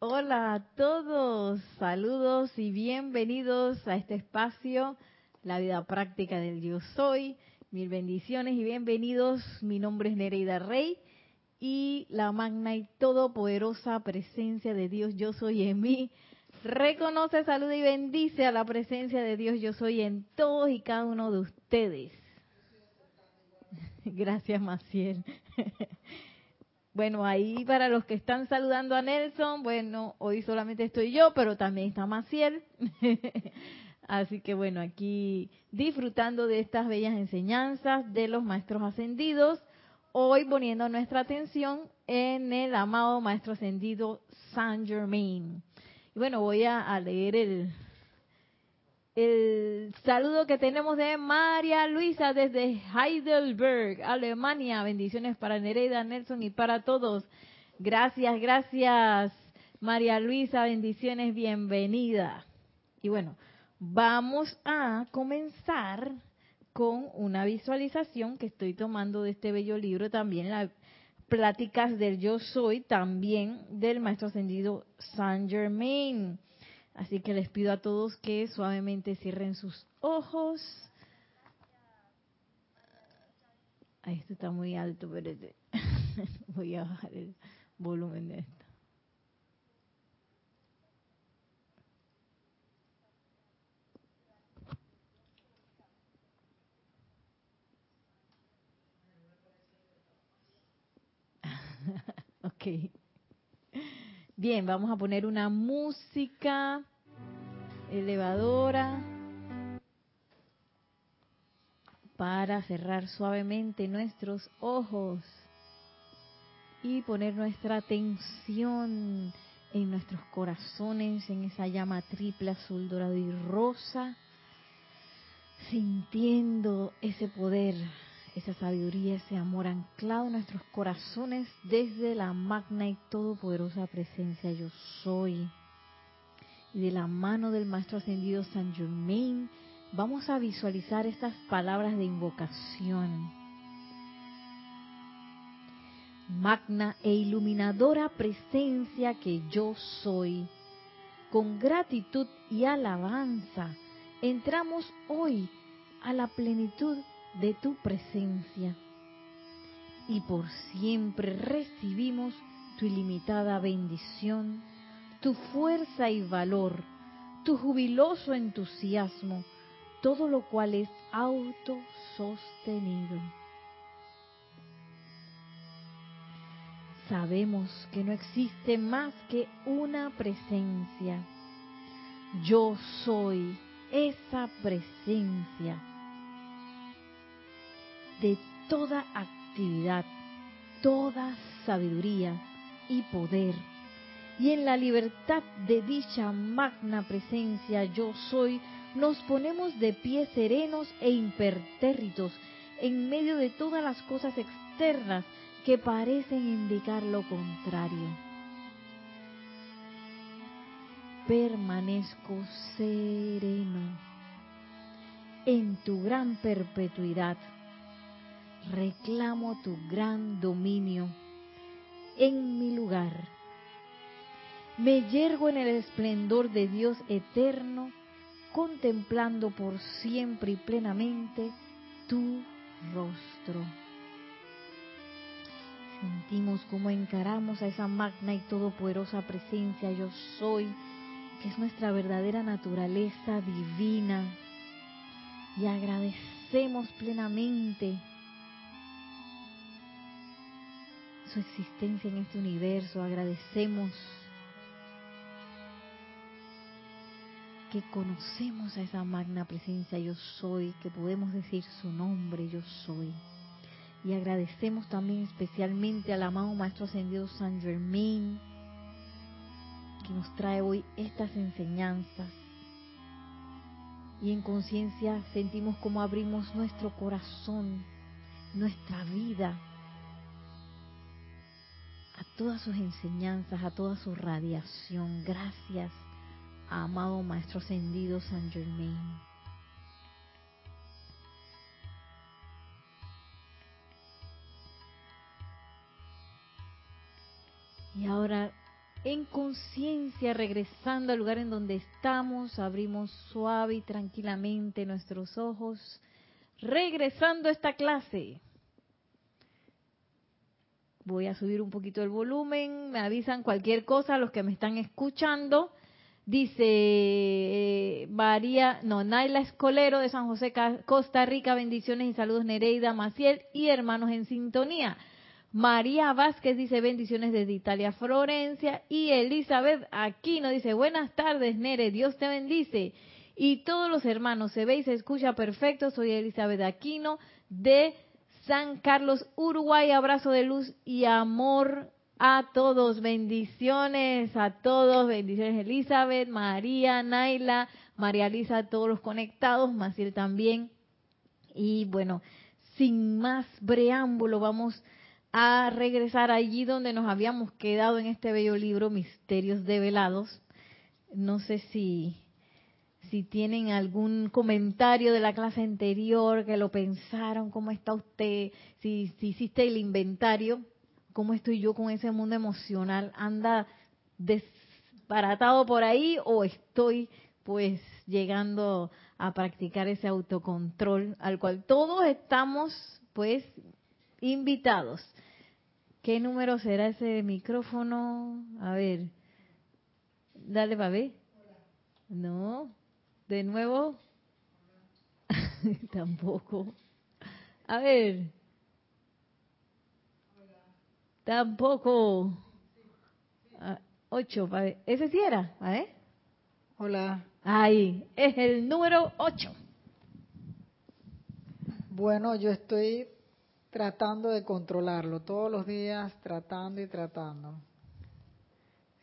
Hola a todos, saludos y bienvenidos a este espacio, la vida práctica del yo soy. Mil bendiciones y bienvenidos. Mi nombre es Nereida Rey y la magna y todopoderosa presencia de Dios yo soy en mí. Reconoce, saluda y bendice a la presencia de Dios yo soy en todos y cada uno de ustedes. Gracias, Maciel. Bueno, ahí para los que están saludando a Nelson, bueno, hoy solamente estoy yo, pero también está Maciel. Así que bueno, aquí disfrutando de estas bellas enseñanzas de los maestros ascendidos, hoy poniendo nuestra atención en el amado maestro ascendido Saint Germain. Y bueno, voy a, leer el, el saludo que tenemos de María Luisa desde Heidelberg, Alemania. Bendiciones para Nereida, Nelson y para todos. Gracias, gracias María Luisa, bendiciones, bienvenida. Y bueno, vamos a comenzar con una visualización que estoy tomando de este bello libro también, las pláticas del yo soy, también del maestro ascendido Saint Germain. Así que les pido a todos que suavemente cierren sus ojos. Ay, esto está muy alto, pero voy a bajar el volumen de esto. ok. Bien, vamos a poner una música elevadora para cerrar suavemente nuestros ojos y poner nuestra atención en nuestros corazones, en esa llama triple azul, dorado y rosa, sintiendo ese poder esa sabiduría, ese amor anclado en nuestros corazones desde la magna y todopoderosa presencia yo soy. Y de la mano del Maestro Ascendido San Germain, vamos a visualizar estas palabras de invocación. Magna e iluminadora presencia que yo soy, con gratitud y alabanza, entramos hoy a la plenitud de tu presencia y por siempre recibimos tu ilimitada bendición, tu fuerza y valor, tu jubiloso entusiasmo, todo lo cual es autosostenido. Sabemos que no existe más que una presencia. Yo soy esa presencia de toda actividad, toda sabiduría y poder. Y en la libertad de dicha magna presencia yo soy, nos ponemos de pie serenos e impertérritos en medio de todas las cosas externas que parecen indicar lo contrario. Permanezco sereno en tu gran perpetuidad reclamo tu gran dominio en mi lugar. Me yergo en el esplendor de Dios eterno, contemplando por siempre y plenamente tu rostro. Sentimos como encaramos a esa magna y todopoderosa presencia yo soy, que es nuestra verdadera naturaleza divina. Y agradecemos plenamente su existencia en este universo, agradecemos que conocemos a esa magna presencia yo soy, que podemos decir su nombre yo soy. Y agradecemos también especialmente al amado Maestro Ascendido San Germain, que nos trae hoy estas enseñanzas. Y en conciencia sentimos como abrimos nuestro corazón, nuestra vida todas sus enseñanzas, a toda su radiación. Gracias, amado Maestro Ascendido San Germain. Y ahora en conciencia, regresando al lugar en donde estamos, abrimos suave y tranquilamente nuestros ojos, regresando a esta clase. Voy a subir un poquito el volumen, me avisan cualquier cosa los que me están escuchando. Dice eh, María, no, Naila Escolero de San José, Costa Rica, bendiciones y saludos Nereida Maciel y hermanos en sintonía. María Vázquez dice bendiciones desde Italia, Florencia. Y Elizabeth Aquino dice buenas tardes, Nere, Dios te bendice. Y todos los hermanos, se ve y se escucha perfecto. Soy Elizabeth Aquino de San Carlos, Uruguay. Abrazo de luz y amor a todos. Bendiciones a todos. Bendiciones Elizabeth, María, Naila, María Lisa, a todos los conectados. Maciel también. Y bueno, sin más preámbulo, vamos a regresar allí donde nos habíamos quedado en este bello libro, Misterios Develados. No sé si, si tienen algún comentario de la clase anterior, que lo pensaron, cómo está usted, si, si hiciste el inventario, cómo estoy yo con ese mundo emocional, anda desbaratado por ahí o estoy pues llegando a practicar ese autocontrol al cual todos estamos pues invitados. ¿Qué número será ese micrófono? A ver. Dale, ver. No. De nuevo. Tampoco. A ver. Tampoco. Ah, ocho. Ese sí era. ¿eh? Hola. Ahí. Es el número ocho. Bueno, yo estoy tratando de controlarlo, todos los días tratando y tratando.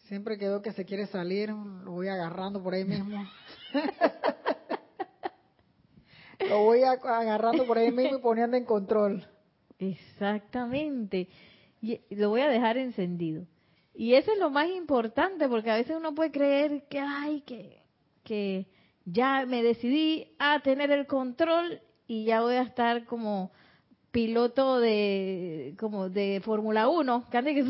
Siempre que veo que se quiere salir, lo voy agarrando por ahí mismo. lo voy agarrando por ahí mismo y poniendo en control. Exactamente. Y lo voy a dejar encendido. Y eso es lo más importante, porque a veces uno puede creer que, ay, que, que ya me decidí a tener el control y ya voy a estar como piloto de como de Fórmula 1, que que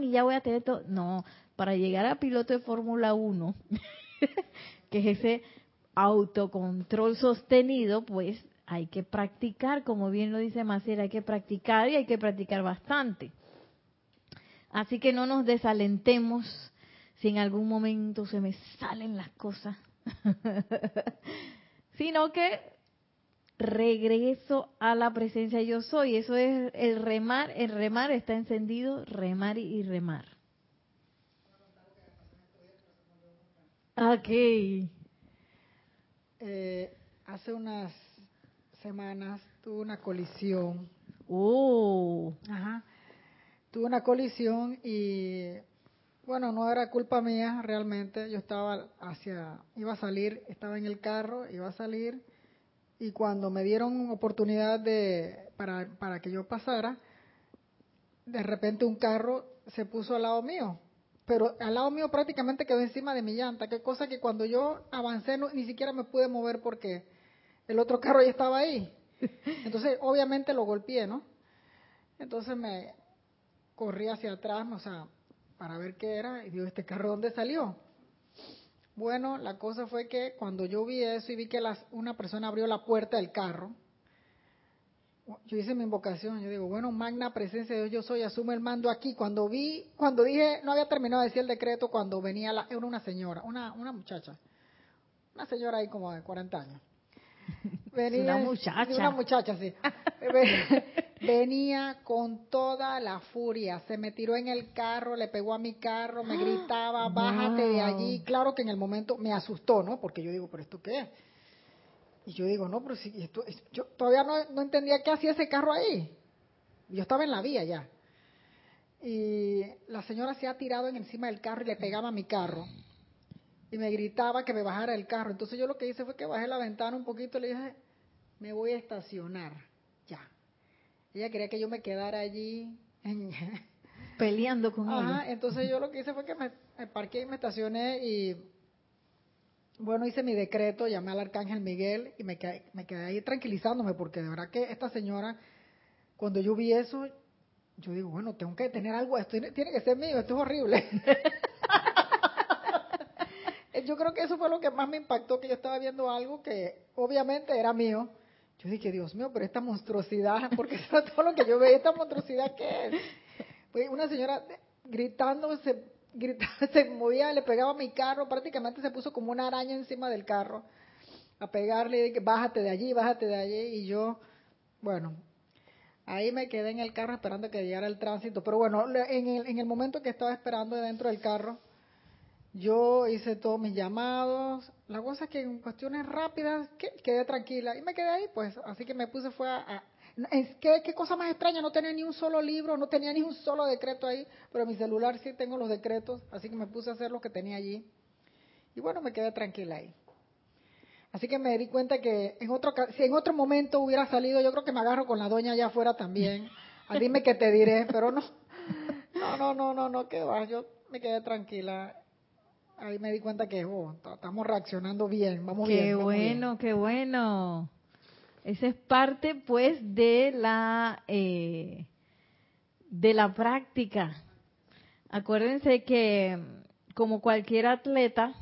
y ya voy a tener todo. No, para llegar a piloto de Fórmula 1, que es ese autocontrol sostenido, pues hay que practicar, como bien lo dice Maciel, hay que practicar y hay que practicar bastante. Así que no nos desalentemos si en algún momento se me salen las cosas, sino que regreso a la presencia yo soy. Eso es el remar, el remar está encendido, remar y remar. Ok. Eh, hace unas semanas tuve una colisión. Oh. Ajá. Tuve una colisión y bueno, no era culpa mía realmente. Yo estaba hacia, iba a salir, estaba en el carro, iba a salir y cuando me dieron oportunidad de para, para que yo pasara, de repente un carro se puso al lado mío, pero al lado mío prácticamente quedó encima de mi llanta, qué cosa que cuando yo avancé ni siquiera me pude mover porque el otro carro ya estaba ahí. Entonces, obviamente lo golpeé, ¿no? Entonces me corrí hacia atrás, o sea, para ver qué era, y digo, ¿este carro dónde salió? Bueno, la cosa fue que cuando yo vi eso y vi que las, una persona abrió la puerta del carro, yo hice mi invocación, yo digo, bueno, magna presencia de Dios, yo soy, asume el mando aquí. Cuando vi, cuando dije, no había terminado de decir el decreto, cuando venía la, era una señora, una, una muchacha, una señora ahí como de 40 años. Venía, una muchacha. Una muchacha, sí. venía con toda la furia, se me tiró en el carro, le pegó a mi carro, me gritaba, bájate de allí. Claro que en el momento me asustó, ¿no? Porque yo digo, ¿pero esto qué es? Y yo digo, no, pero si esto, yo todavía no, no entendía qué hacía ese carro ahí. Yo estaba en la vía ya. Y la señora se ha tirado en encima del carro y le pegaba a mi carro. Y me gritaba que me bajara del carro. Entonces yo lo que hice fue que bajé la ventana un poquito y le dije, me voy a estacionar. Ella quería que yo me quedara allí peleando con Ajá, entonces yo lo que hice fue que me, parqué y me estacioné y bueno, hice mi decreto, llamé al arcángel Miguel y me quedé, me quedé ahí tranquilizándome porque de verdad que esta señora, cuando yo vi eso, yo digo, bueno, tengo que tener algo, esto tiene que ser mío, esto es horrible. yo creo que eso fue lo que más me impactó, que yo estaba viendo algo que obviamente era mío. Yo dije, Dios mío, pero esta monstruosidad, porque eso es todo lo que yo veo, esta monstruosidad, ¿qué es? Una señora gritando, se, gritaba, se movía, le pegaba a mi carro, prácticamente se puso como una araña encima del carro, a pegarle, bájate de allí, bájate de allí, y yo, bueno, Ahí me quedé en el carro esperando que llegara el tránsito. Pero bueno, en el, en el momento que estaba esperando dentro del carro, yo hice todos mis llamados. La cosa es que en cuestiones rápidas quedé tranquila y me quedé ahí, pues. Así que me puse, fue a. es que, qué cosa más extraña, no tenía ni un solo libro, no tenía ni un solo decreto ahí, pero en mi celular sí tengo los decretos, así que me puse a hacer lo que tenía allí. Y bueno, me quedé tranquila ahí. Así que me di cuenta que en otro, si en otro momento hubiera salido, yo creo que me agarro con la doña allá afuera también. A dime que te diré, pero no, no, no, no, no, no, que va, yo me quedé tranquila. Ahí me di cuenta que oh, estamos reaccionando bien, vamos bien. Qué bueno, qué bueno. Esa es parte, pues, de la eh, de la práctica. Acuérdense que como cualquier atleta,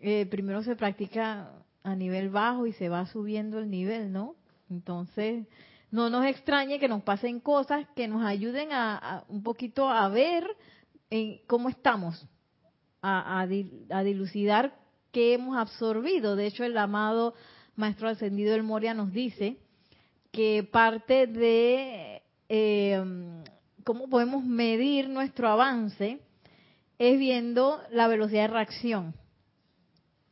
eh, primero se practica a nivel bajo y se va subiendo el nivel, ¿no? Entonces, no nos extrañe que nos pasen cosas que nos ayuden a, un poquito a ver cómo estamos, a, a, dilucidar qué hemos absorbido. De hecho, el amado Maestro Ascendido del Moria nos dice que parte de eh, cómo podemos medir nuestro avance es viendo la velocidad de reacción.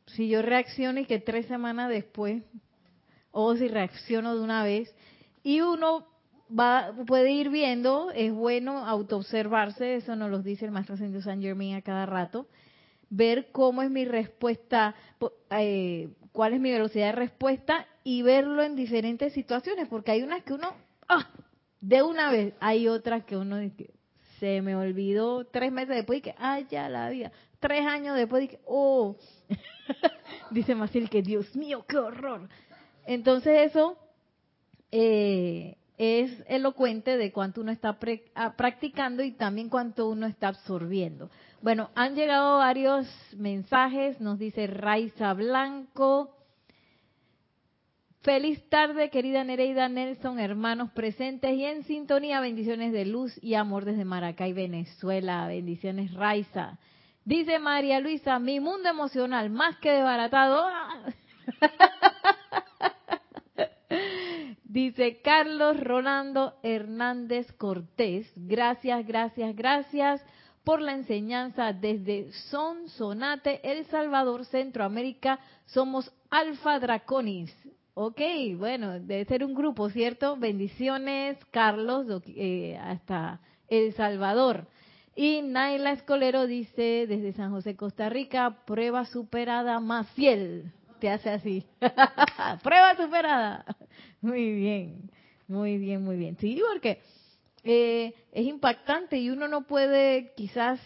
Si yo reacciono y que tres semanas después, o si reacciono de una vez, y uno va puede ir viendo, es bueno autoobservarse, eso nos lo dice el maestro Ascendido San Germain a cada rato, ver cómo es mi respuesta, eh, cuál es mi velocidad de respuesta y verlo en diferentes situaciones, porque hay unas que uno, ¡ah! de una vez, hay otras que uno se me olvidó tres meses después y que, ¡ay, ya la vida! Tres años después y que, ¡oh! Dice Maciel que, Dios mío, qué horror. Entonces eso eh, es elocuente de cuánto uno está ah, practicando y también cuánto uno está absorbiendo. Bueno, han llegado varios mensajes, nos dice Raiza Blanco. Feliz tarde, querida Nereida Nelson, hermanos presentes y en sintonía. Bendiciones de luz y amor desde Maracay, Venezuela. Bendiciones, Raiza. Dice María Luisa, mi mundo emocional más que desbaratado. Dice Carlos Rolando Hernández Cortés, gracias, gracias, gracias por la enseñanza desde Son Sonate, El Salvador, Centroamérica. Somos Alfa Draconis. Ok, bueno, debe ser un grupo, ¿cierto? Bendiciones, Carlos, eh, hasta El Salvador. Y Naila Escolero dice desde San José, Costa Rica, prueba superada más. Te hace así. prueba superada. Muy bien, muy bien, muy bien. Sí, porque eh, es impactante y uno no puede quizás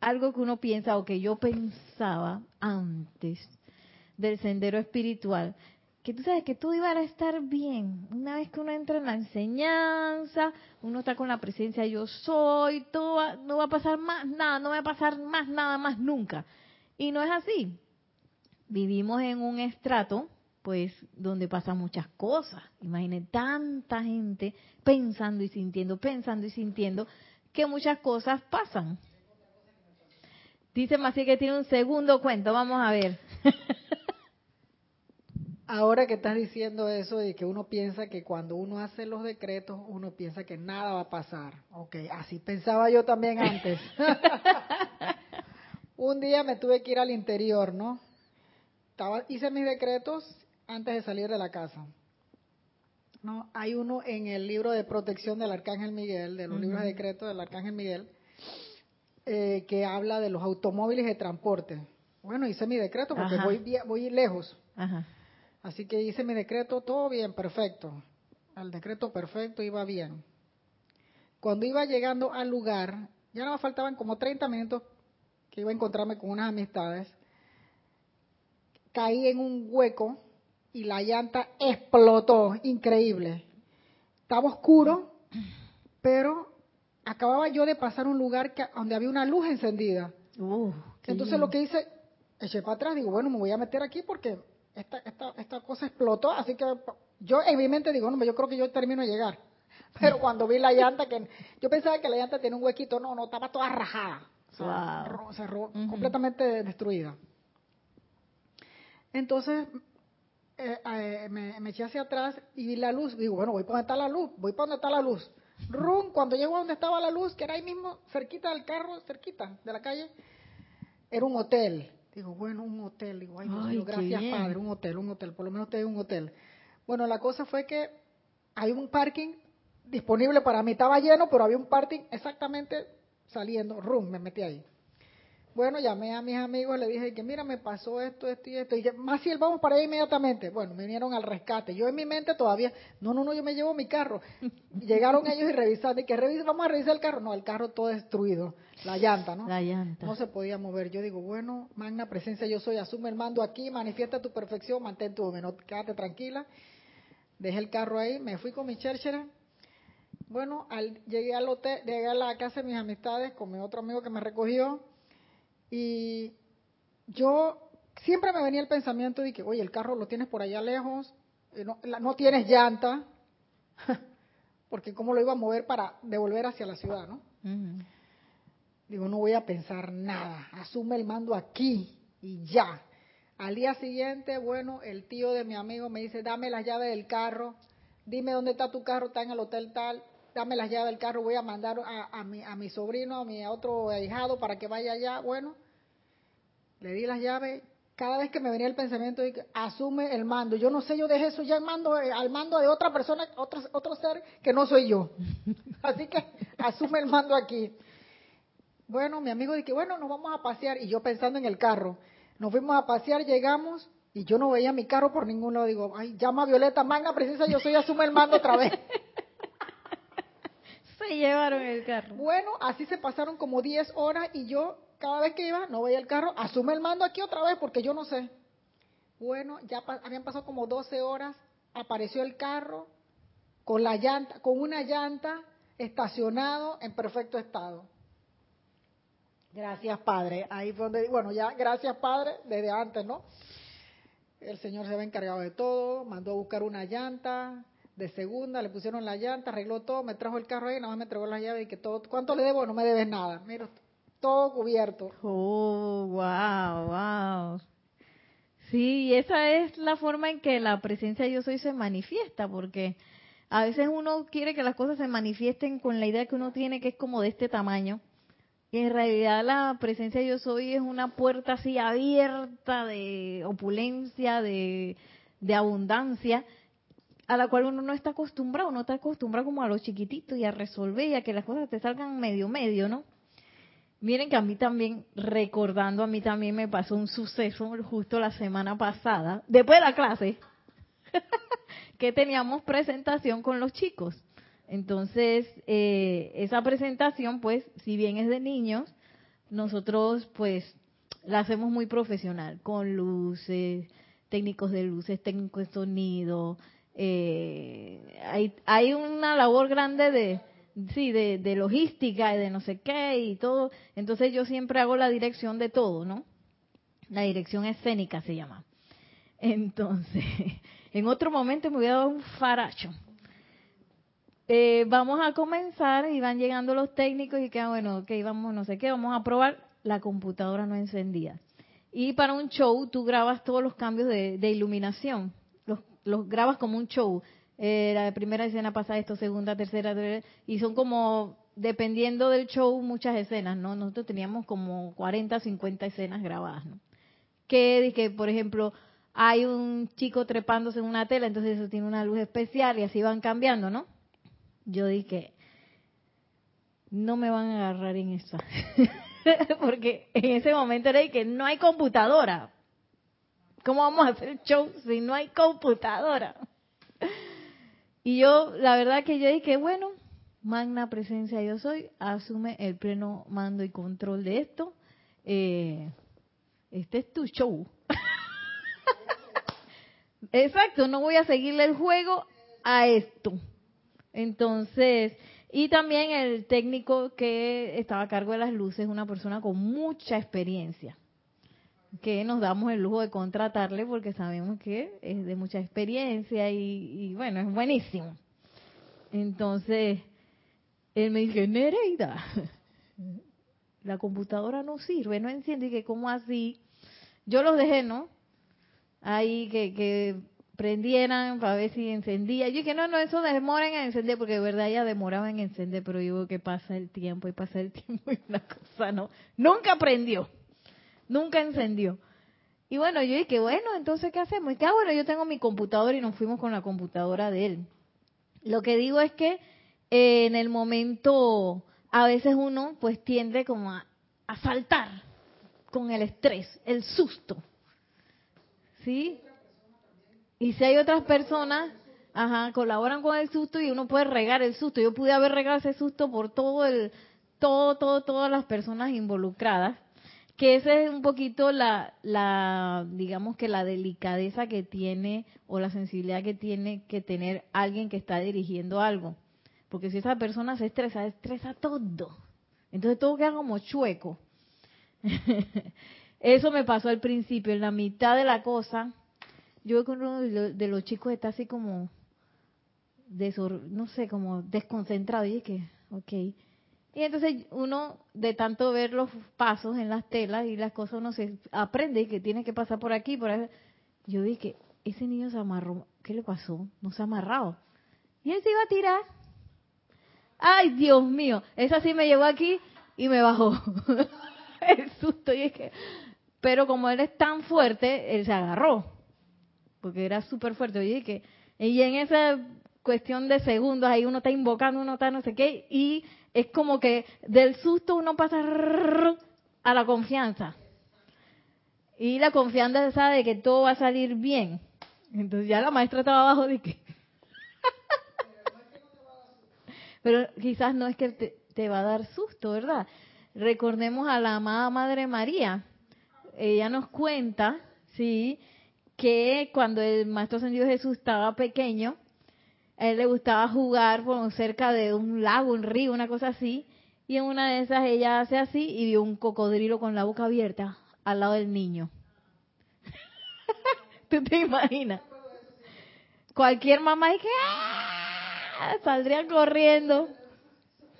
algo que uno piensa o que yo pensaba antes del sendero espiritual, que tú sabes que todo iba a estar bien. Una vez que uno entra en la enseñanza, uno está con la presencia yo soy, todo no va a pasar más nada, no va a pasar más nada más nunca. Y no es así. Vivimos en un estrato, pues, donde pasan muchas cosas. Imagine tanta gente pensando y sintiendo, pensando y sintiendo, que muchas cosas pasan. Dice Mací que tiene un segundo cuento, vamos a ver. Ahora que estás diciendo eso de que uno piensa que cuando uno hace los decretos, uno piensa que nada va a pasar. Ok, así pensaba yo también antes. Un día me tuve que ir al interior, ¿no? Estaba, hice mis decretos antes de salir de la casa. ¿no? Hay uno en el libro de protección del Arcángel Miguel, de los libros de decretos del Arcángel Miguel, eh, que habla de los automóviles de transporte. Bueno, hice mi decreto porque voy, voy lejos. Ajá. Así que hice mi decreto, todo bien, perfecto. Al decreto perfecto iba bien. Cuando iba llegando al lugar, ya no me faltaban como 30 minutos que iba a encontrarme con unas amistades. Caí en un hueco y la llanta explotó, increíble. Estaba oscuro pero acababa yo de pasar un lugar que, donde había una luz encendida. Uh, Entonces lindo. lo que hice, eché para atrás, digo, bueno, me voy a meter aquí porque esta, esta, esta cosa explotó, así que yo en mi mente digo, no, yo creo que yo termino de llegar. Pero cuando vi la llanta, que yo pensaba que la llanta tenía un huequito, no, no, estaba toda rajada. O sea, Wow. Ujú. completamente destruida. Entonces, eh, eh, me, me eché hacia atrás y vi la luz. Digo, bueno, voy para donde está la luz, voy para donde está la luz. Rum, cuando llego a donde estaba la luz, que era ahí mismo, cerquita del carro, cerquita de la calle, era un hotel. Digo, bueno, un hotel. Digo, ay, Dios Ay, gracias, bien. Padre, un hotel, un hotel. Por lo menos te hay un hotel. Bueno, la cosa fue que hay un parking disponible para mí. Estaba lleno, pero había un parking exactamente saliendo. Rum, me metí ahí. Bueno, llamé a mis amigos, le dije que mira, me pasó esto, esto y esto. Y más si él vamos para allá inmediatamente. Bueno, me vinieron al rescate. Yo en mi mente todavía, no, no, no, yo me llevo mi carro. Llegaron ellos y revisaron. Y que revisa, vamos a revisar el carro. No, el carro todo destruido. La llanta, ¿no? La llanta. No se podía mover. Yo digo, bueno, magna presencia yo soy, asume el mando aquí, manifiesta tu perfección, mantén tu no, quédate tranquila. Dejé el carro ahí, me fui con mi cherchera. Bueno, al, llegué al hotel, llegué a la casa de mis amistades con mi otro amigo que me recogió y yo siempre me venía el pensamiento de que, oye, el carro lo tienes por allá lejos, eh, no, no tienes llanta, porque cómo lo iba a mover para devolver hacia la ciudad, ¿no? Digo, no voy a pensar nada, asume el mando aquí y ya. Al día siguiente, bueno, el tío de mi amigo me dice, dame las llaves del carro, dime dónde está tu carro, está en el hotel tal, dame las llaves del carro, voy a mandar a, a mi, a mi sobrino, a mi otro ahijado para que vaya allá. Bueno, le di las llaves. Cada vez que me venía el pensamiento de asume el mando, yo no sé, yo dejé eso ya en mando, eh, al mando de otra persona, otro, otro ser que no soy yo. Así que asume el mando aquí. Bueno, mi amigo dice, bueno, nos vamos a pasear. Y yo pensando en el carro. Nos fuimos a pasear, llegamos y yo no veía mi carro por ningún lado. Digo, ay, llama a Violeta, magna presencia, yo soy, asume el mando otra vez. Se llevaron el carro. Bueno, así se pasaron como 10 horas y yo cada vez que iba no veía el carro, asume el mando aquí otra vez porque yo no sé. Bueno, ya habían pasado como 12 horas, apareció el carro con la llanta, con una llanta estacionado en perfecto estado. Gracias, Padre. Ahí fue donde, bueno, ya gracias, Padre, desde antes, ¿no? El Señor se había encargado de todo, mandó a buscar una llanta de segunda, le pusieron la llanta, arregló todo, me trajo el carro ahí, nada más me entregó la llave y que todo, ¿cuánto le debo? No me debes nada. Mira, todo cubierto. Oh, wow, wow. Sí, esa es la forma en que la presencia de yo soy se manifiesta, porque a veces uno quiere que las cosas se manifiesten con la idea que uno tiene que es como de este tamaño. Y en realidad la presencia de yo soy es una puerta así abierta de opulencia, de, de abundancia, a la cual uno no está acostumbrado, uno está acostumbrado como a lo chiquitito y a resolver y a que las cosas te salgan medio medio, ¿no? Miren que a mí también, recordando, a mí también me pasó un suceso justo la semana pasada, después de la clase, que teníamos presentación con los chicos. Entonces, eh, esa presentación, pues, si bien es de niños, nosotros, pues, la hacemos muy profesional, con luces, técnicos de luces, técnicos de sonido. Eh, hay, una labor grande de, sí, de, de logística y de no sé qué y todo. Entonces yo siempre hago la dirección de todo, ¿no? La dirección escénica se llama. Entonces, en otro momento me voy a dar un faracho. Eh, vamos a comenzar y van llegando los técnicos y que, ah, bueno, ok, vamos, no sé qué, vamos a probar. La computadora no encendía. Y para un show tú grabas todos los cambios de, de iluminación. Los, grabas como un show. Eh, la primera escena pasa esto, segunda, tercera, tercera, y son como, dependiendo del show, muchas escenas, ¿no? Nosotros teníamos como 40, 50 escenas grabadas, ¿no? Que, que por ejemplo, hay un chico trepándose en una tela, entonces eso tiene una luz especial y así van cambiando, ¿no? Yo dije, no me van a agarrar en esa. Porque en ese momento era de que no hay computadora. ¿Cómo vamos a hacer show si no hay computadora? Y yo, la verdad que yo dije, bueno, magna presencia yo soy, asume el pleno mando y control de esto. Eh, este es tu show. Exacto, no voy a seguirle el juego a esto. Entonces, y también el técnico que estaba a cargo de las luces, una persona con mucha experiencia, que nos damos el lujo de contratarle porque sabemos que es de mucha experiencia y, bueno, es buenísimo. Entonces, él me dice, Nereida, la computadora no sirve, no enciende, y que como así, yo los dejé, ¿no? Ahí que, que prendieran para ver si encendía. Yo dije, no, no, eso demora en encender, porque de verdad ya demoraba en encender, pero veo que pasa el tiempo y pasa el tiempo y una cosa no. Nunca prendió, nunca encendió. Y bueno, yo dije, bueno, entonces, ¿qué hacemos? Y que, ah, bueno, yo tengo mi computadora y nos fuimos con la computadora de él. Lo que digo es que eh, en el momento, a veces uno pues tiende como a, a saltar con el estrés, el susto. ¿Sí? Y si hay otras personas, ajá, colaboran con el susto y uno puede regar el susto. Yo pude haber regado ese susto por todo el, todo, todo, todas las personas involucradas. Que esa es un poquito la, la, digamos que la delicadeza que tiene o la sensibilidad que tiene que tener alguien que está dirigiendo algo. Porque si esa persona se estresa, estresa todo. Entonces todo queda como chueco. Eso me pasó al principio, en la mitad de la cosa, yo con uno de los chicos está así como, no sé, como desconcentrado. Y es que, ok. Y entonces uno, de tanto ver los pasos en las telas y las cosas, uno se aprende que tiene que pasar por aquí, por ahí. Yo que ese niño se amarró. ¿Qué le pasó? No se ha amarrado. Y él se iba a tirar. ¡Ay, Dios mío! Esa sí me llevó aquí y me bajó. El susto. Y es que... Pero como él es tan fuerte, él se agarró porque era súper fuerte. Oye, que, y en esa cuestión de segundos, ahí uno está invocando, uno está no sé qué, y es como que del susto uno pasa a la confianza. Y la confianza sabe de que todo va a salir bien. Entonces ya la maestra estaba abajo de que... Pero quizás no es que te, va a dar susto, ¿verdad? Recordemos a la amada Madre María. Ella nos cuenta, sí, que cuando el Maestro Ascendido Jesús estaba pequeño, a él le gustaba jugar por cerca de un lago, un río, una cosa así, y en una de esas ella hace así y vio un cocodrilo con la boca abierta al lado del niño. ¿Tú te imaginas? Cualquier mamá y que ¡ah! saldría corriendo.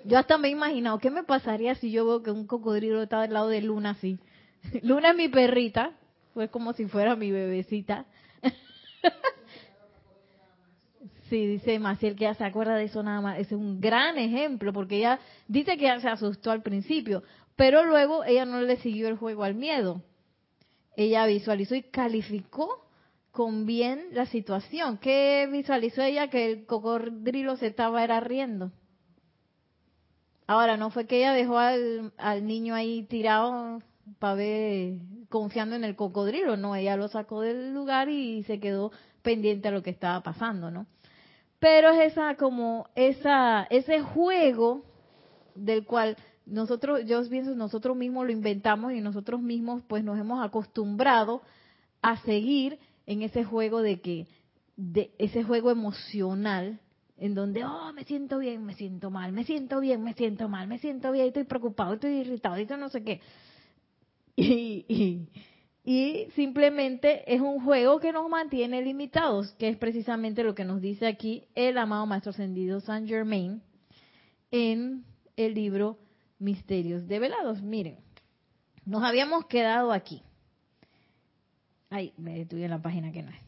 Yo hasta me he imaginado, ¿qué me pasaría si yo veo que un cocodrilo está al lado de Luna así? Luna es mi perrita, fue como si fuera mi bebecita. sí, dice Maciel que ya se acuerda de eso nada más. es un gran ejemplo porque ella dice que ella se asustó al principio, pero luego ella no le siguió el juego al miedo. Ella visualizó y calificó con bien la situación. ¿Qué visualizó ella? Que el cocodrilo se estaba era riendo. Ahora, no fue que ella dejó al, al niño ahí tirado para ver, confiando en el cocodrilo, no, ella lo sacó del lugar y se quedó pendiente a lo que estaba pasando, ¿no? Pero es esa como esa ese juego del cual nosotros yo pienso nosotros mismos lo inventamos y nosotros mismos pues nos hemos acostumbrado a seguir en ese juego de que de ese juego emocional en donde oh me siento bien me siento mal me siento bien me siento mal me siento bien estoy preocupado estoy irritado esto no sé qué y, y, simplemente es un juego que nos mantiene limitados, que es precisamente lo que nos dice aquí el amado Maestro Ascendido Saint Germain en el libro Misterios Develados. Miren, nos habíamos quedado aquí. Ay, me detuve en la página que no es.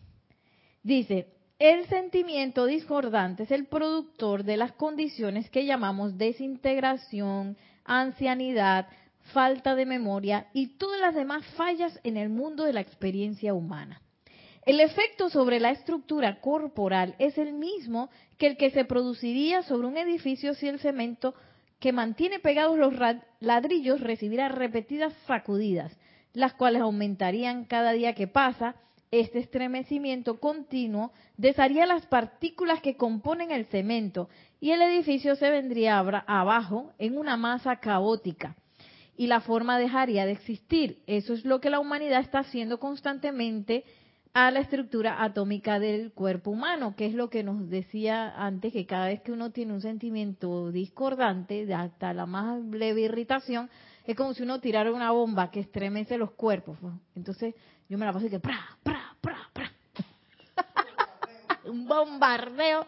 Dice, el sentimiento discordante es el productor de las condiciones que llamamos desintegración, ancianidad, falta de memoria y todas las demás fallas en el mundo de la experiencia humana. El efecto sobre la estructura corporal es el mismo que el que se produciría sobre un edificio si el cemento que mantiene pegados los ladrillos recibiera repetidas sacudidas, las cuales aumentarían cada día que pasa. Este estremecimiento continuo desharía las partículas que componen el cemento y el edificio se vendría abajo en una masa caótica y la forma dejaría de existir. Eso es lo que la humanidad está haciendo constantemente a la estructura atómica del cuerpo humano, que es lo que nos decía antes, que cada vez que uno tiene un sentimiento discordante, hasta la más leve irritación, es como si uno tirara una bomba que estremece los cuerpos. Entonces yo me la paso y que pra, pra, pra, pra. un bombardeo.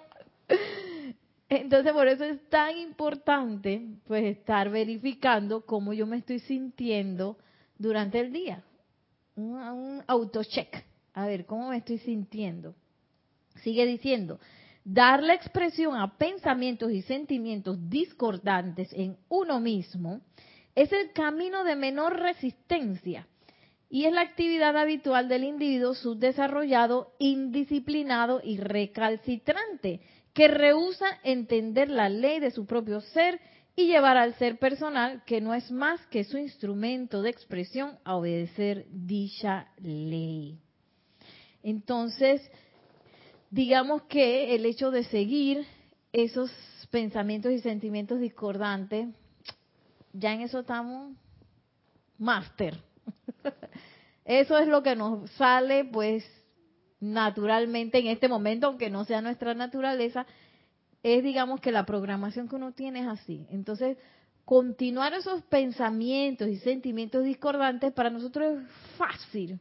Entonces por eso es tan importante pues estar verificando cómo yo me estoy sintiendo durante el día. Un, un autocheck a ver, ¿cómo me estoy sintiendo? Sigue diciendo, darle expresión a pensamientos y sentimientos discordantes en uno mismo es el camino de menor resistencia y es la actividad habitual del individuo subdesarrollado, indisciplinado y recalcitrante, que rehúsa entender la ley de su propio ser y llevar al ser personal, que no es más que su instrumento de expresión, a obedecer dicha ley. Entonces, digamos que el hecho de seguir esos pensamientos y sentimientos discordantes, ya en eso estamos máster. Eso es lo que nos sale pues naturalmente en este momento, aunque no sea nuestra naturaleza, es digamos que la programación que uno tiene es así. Entonces, continuar esos pensamientos y sentimientos discordantes para nosotros es fácil,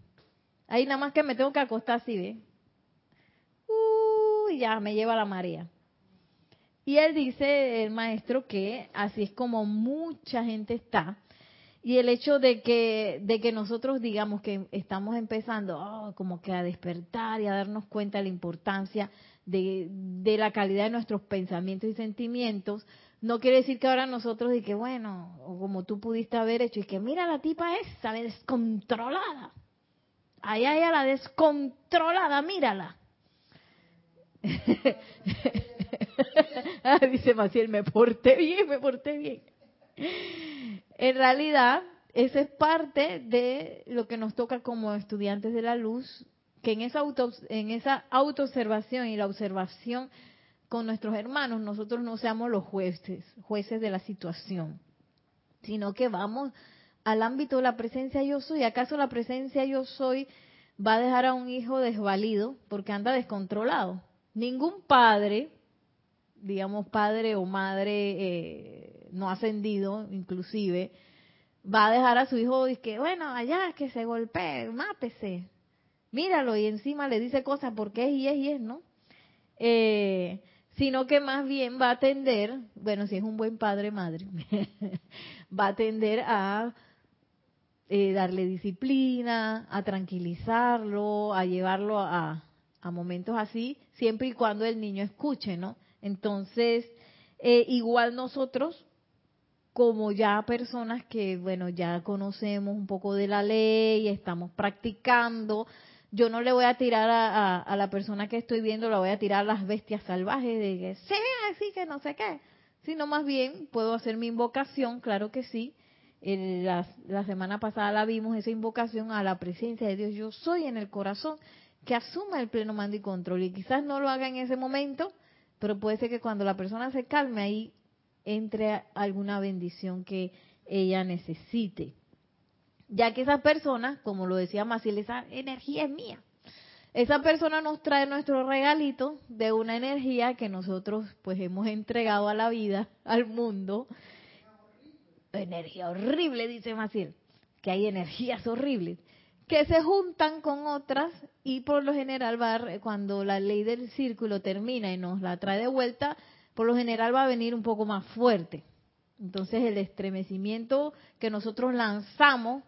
Ahí nada más que me tengo que acostar así, ¿ve? Uy, ya me lleva la marea. Y él dice, el maestro, que así es como mucha gente está. Y el hecho de que, de que nosotros digamos que estamos empezando oh, como que a despertar y a darnos cuenta de la importancia de, de la calidad de nuestros pensamientos y sentimientos, no quiere decir que ahora nosotros y que bueno, o como tú pudiste haber hecho, y que mira la tipa esa descontrolada. Ahí hay a la descontrolada, mírala. Ah, dice Maciel, me porté bien, me porté bien. En realidad, esa es parte de lo que nos toca como estudiantes de la luz, que en esa, auto, en esa autoobservación y la observación con nuestros hermanos, nosotros no seamos los jueces, jueces de la situación, sino que vamos al ámbito de la presencia yo soy. ¿Acaso la presencia yo soy va a dejar a un hijo desvalido porque anda descontrolado? Ningún padre, digamos padre o madre eh, no ascendido inclusive, va a dejar a su hijo y que, bueno, allá que se golpee, mátese. Míralo y encima le dice cosas porque es y es y es, ¿no? Eh, sino que más bien va a atender, bueno, si es un buen padre, madre, va a atender a eh, darle disciplina, a tranquilizarlo, a llevarlo a, a, momentos así, siempre y cuando el niño escuche, ¿no? Entonces, eh, igual nosotros, como ya personas que, bueno, ya conocemos un poco de la ley, estamos practicando, yo no le voy a tirar a, la persona que estoy viendo, la voy a tirar a las bestias salvajes de que sea así, que no sé qué, sino más bien puedo hacer mi invocación, claro que sí, la, la, semana pasada la vimos, esa invocación a la presencia de Dios, yo soy en el corazón, que asuma el pleno mando y control. Y quizás no lo haga en ese momento, pero puede ser que cuando la persona se calme ahí entre alguna bendición que ella necesite. Ya que esa persona, como lo decía Maciel, esa energía es mía. Esa persona nos trae nuestro regalito de una energía que nosotros pues hemos entregado a la vida, al mundo, energía horrible, dice Maciel, que hay energías horribles que se juntan con otras y por lo general cuando la ley del círculo termina y nos la trae de vuelta, por lo general va a venir un poco más fuerte. Entonces el estremecimiento que nosotros lanzamos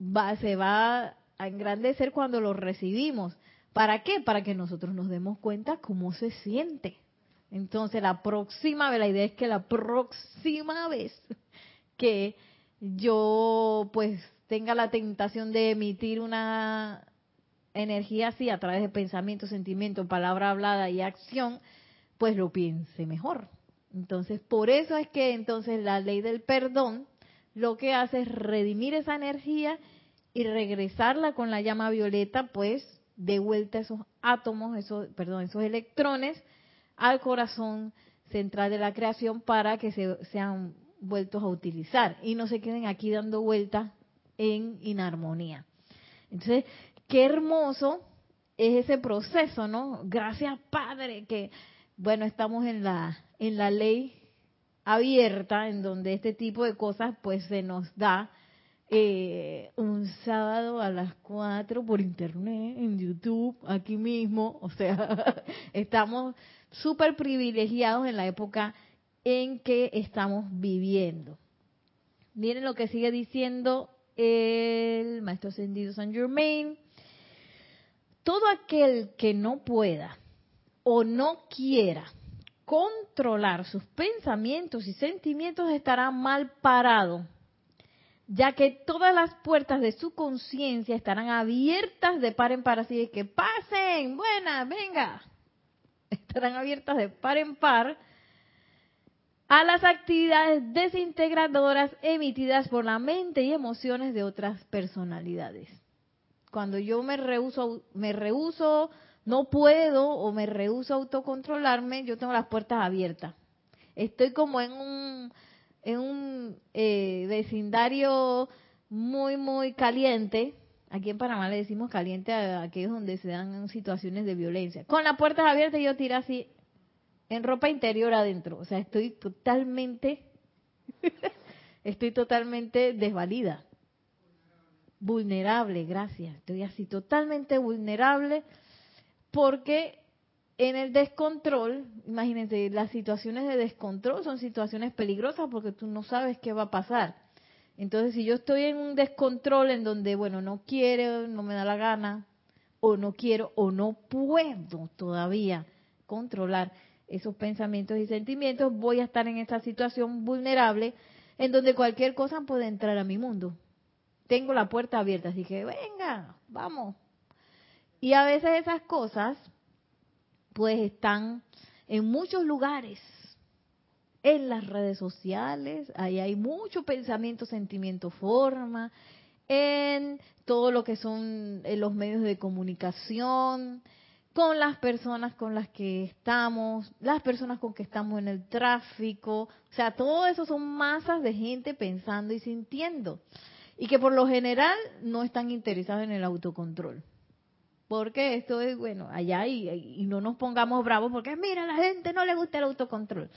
va, se va a engrandecer cuando lo recibimos. ¿Para qué? Para que nosotros nos demos cuenta cómo se siente. Entonces la próxima vez, la idea es que la próxima vez que yo pues tenga la tentación de emitir una energía así a través de pensamiento, sentimiento, palabra hablada y acción, pues lo piense mejor. Entonces, por eso es que entonces la ley del perdón lo que hace es redimir esa energía y regresarla con la llama violeta, pues de vuelta esos átomos, esos, perdón, esos electrones al corazón central de la creación para que se, sean vueltos a utilizar y no se queden aquí dando vueltas en inarmonía. Entonces, qué hermoso es ese proceso, ¿no? Gracias, Padre, que, bueno, estamos en la, en la ley abierta, en donde este tipo de cosas, pues, se nos da eh, un sábado a las 4 por internet, en YouTube, aquí mismo, o sea, estamos súper privilegiados en la época en que estamos viviendo. Miren lo que sigue diciendo el maestro ascendido San Germain. Todo aquel que no pueda o no quiera controlar sus pensamientos y sentimientos estará mal parado, ya que todas las puertas de su conciencia estarán abiertas de par en par, así de que pasen, buena, venga, estarán abiertas de par en par a las actividades desintegradoras emitidas por la mente y emociones de otras personalidades. Cuando yo me rehuso, me rehuso, no puedo o me rehuso a autocontrolarme, yo tengo las puertas abiertas. Estoy como en un, eh, vecindario muy, muy caliente. Aquí en Panamá le decimos caliente a aquellos donde se dan situaciones de violencia. Con las puertas abiertas yo tiro así en ropa interior adentro. O sea, estoy totalmente, estoy totalmente desvalida. Vulnerable, gracias. Estoy así totalmente vulnerable porque en el descontrol, imagínense, las situaciones de descontrol son situaciones peligrosas porque tú no sabes qué va a pasar. Entonces, si yo estoy en un descontrol en donde, bueno, no quiero, no me da la gana, o no quiero, o no puedo todavía controlar, esos pensamientos y sentimientos, voy a estar en esta situación vulnerable en donde cualquier cosa puede entrar a mi mundo. Tengo la puerta abierta, así que venga, vamos. Y a veces esas cosas, pues están en muchos lugares, en las redes sociales, ahí hay mucho pensamiento, sentimiento, forma, en todo lo que son los medios de comunicación, con las personas con las que estamos, las personas con que estamos en el tráfico, o sea, todo eso son masas de gente pensando y sintiendo y que por lo general no están interesados en el autocontrol. Porque esto es, bueno, allá y, no nos pongamos bravos porque mira, la gente no le gusta el autocontrol.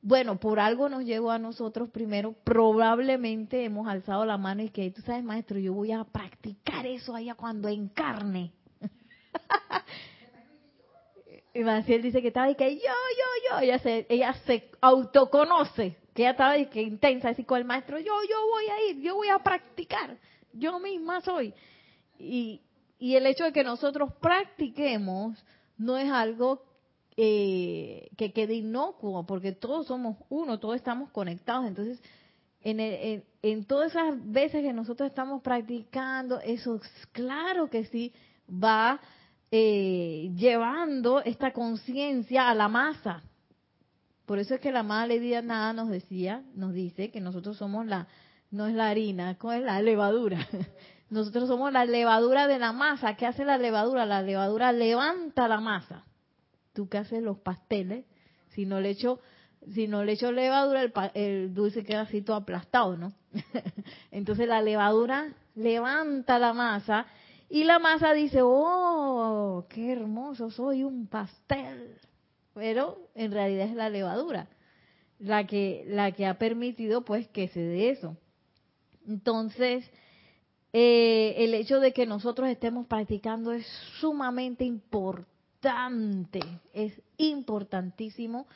Bueno, por algo nos llegó a nosotros primero, probablemente hemos alzado la mano y que tú sabes, maestro, yo voy a practicar eso allá cuando encarne. Y Maciel dice que estaba y que yo, yo, yo, ella se, ella se autoconoce, que ella estaba y que intensa, así con el maestro, yo, yo voy a ir, yo voy a practicar, yo misma soy. Y, y el hecho de que nosotros practiquemos no es algo eh, que quede inocuo, porque todos somos uno, todos estamos conectados. Entonces, en, en, en todas esas veces que nosotros estamos practicando, eso claro que sí va eh, llevando esta conciencia a la masa. Por eso es que la madre Nada nos decía, nos dice que nosotros somos la, no es la harina, es la levadura? Nosotros somos la levadura de la masa. ¿Qué hace la levadura? La levadura levanta la masa. ¿Tú qué haces los pasteles? Si no le echo, si no le echo levadura, el, el dulce queda así todo aplastado, ¿no? Entonces la levadura levanta la masa y la masa dice, oh, qué hermoso, soy un pastel. Pero en realidad es la levadura la que, la que ha permitido pues que se dé eso. Entonces, eh, el hecho de que nosotros estemos practicando es sumamente importante, es importantísimo,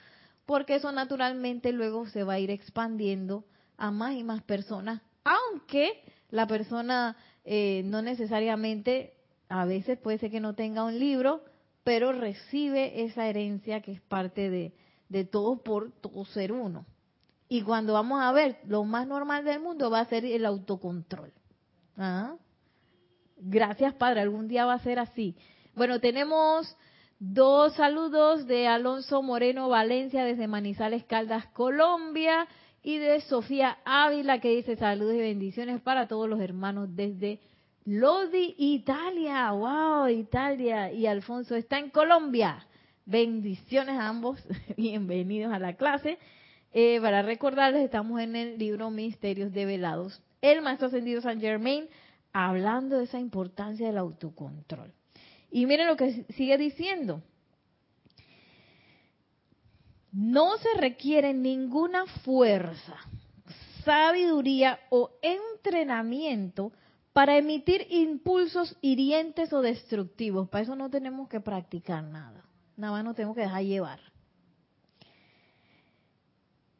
porque eso naturalmente luego se va a ir expandiendo a más y más personas, aunque la persona eh, no necesariamente, a veces puede ser que no tenga un libro, pero recibe esa herencia que es parte de, de todos por todo ser uno. Y cuando vamos a ver, lo más normal del mundo va a ser el autocontrol. ¿Ah? Gracias, Padre, algún día va a ser así. Bueno, tenemos dos saludos de Alonso Moreno Valencia desde Manizales Caldas, Colombia y de Sofía Ávila que dice saludos y bendiciones para todos los hermanos desde Lodi, Italia. ¡Wow! Italia. Y Alfonso está en Colombia. Bendiciones a ambos. Bienvenidos a la clase. Eh, para recordarles, estamos en el libro Misterios Develados. El Maestro Ascendido San Germain hablando de esa importancia del autocontrol. Y miren lo que sigue diciendo. No se requiere ninguna fuerza, sabiduría o entrenamiento para emitir impulsos hirientes o destructivos. Para eso no tenemos que practicar nada. Nada más nos tenemos que dejar llevar.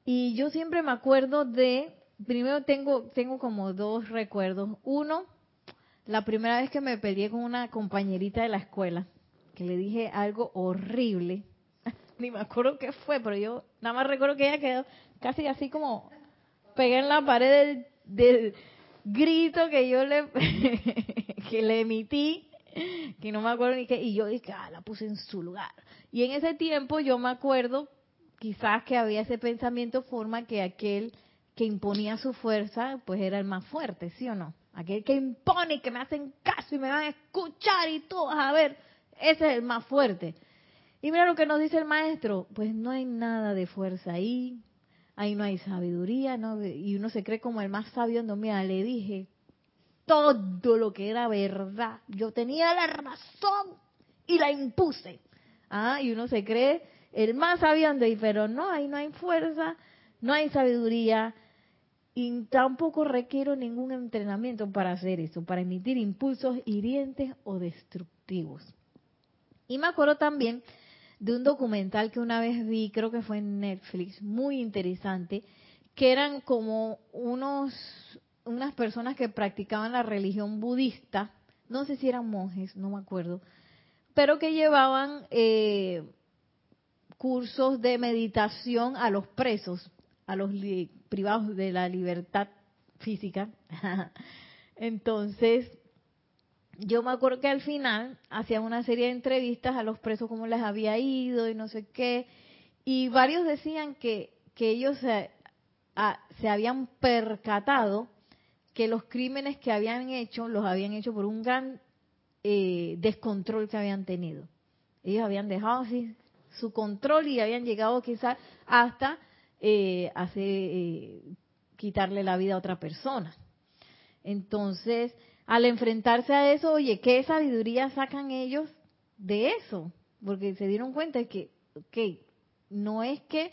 Y yo siempre me acuerdo de, primero tengo, tengo como dos recuerdos. Uno, la primera vez que me peleé con una compañerita de la escuela, que le dije algo horrible. Ni me acuerdo qué fue, pero yo nada más recuerdo que ella quedó casi así como pegué en la pared del, grito que yo le que le emití que no me acuerdo ni qué y yo dije ah la puse en su lugar y en ese tiempo yo me acuerdo quizás que había ese pensamiento forma que aquel que imponía su fuerza, pues era el más fuerte, ¿sí o no? Aquel que impone y que me hacen caso y me van a escuchar y todos a ver, ese es el más fuerte. Y mira lo que nos dice el maestro, pues no hay nada de fuerza ahí, ahí no hay sabiduría, ¿no? Y uno se cree como el más sabio, no, mira, le dije todo lo que era verdad, yo tenía la razón y la impuse. Ah, y uno se cree el más sabio pero no, ahí no hay fuerza, no hay sabiduría y tampoco requiero ningún entrenamiento para hacer eso, para emitir impulsos hirientes o destructivos. Y me acuerdo también de un documental que una vez vi, creo que fue en Netflix, muy interesante, que eran como unos unas personas que practicaban la religión budista, no sé si eran monjes, no me acuerdo, pero que llevaban eh, cursos de meditación a los presos, a los privados de la libertad física. Entonces, yo me acuerdo que al final hacían una serie de entrevistas a los presos, cómo les había ido y no sé qué, y varios decían que, que ellos se, habían percatado que los crímenes que habían hecho los habían hecho por un gran eh, descontrol que habían tenido. Ellos habían dejado así su control y habían llegado quizás hasta eh, hacer, eh, quitarle la vida a otra persona. Entonces, al enfrentarse a eso, oye, ¿qué sabiduría sacan ellos de eso? Porque se dieron cuenta de que, ok, no es que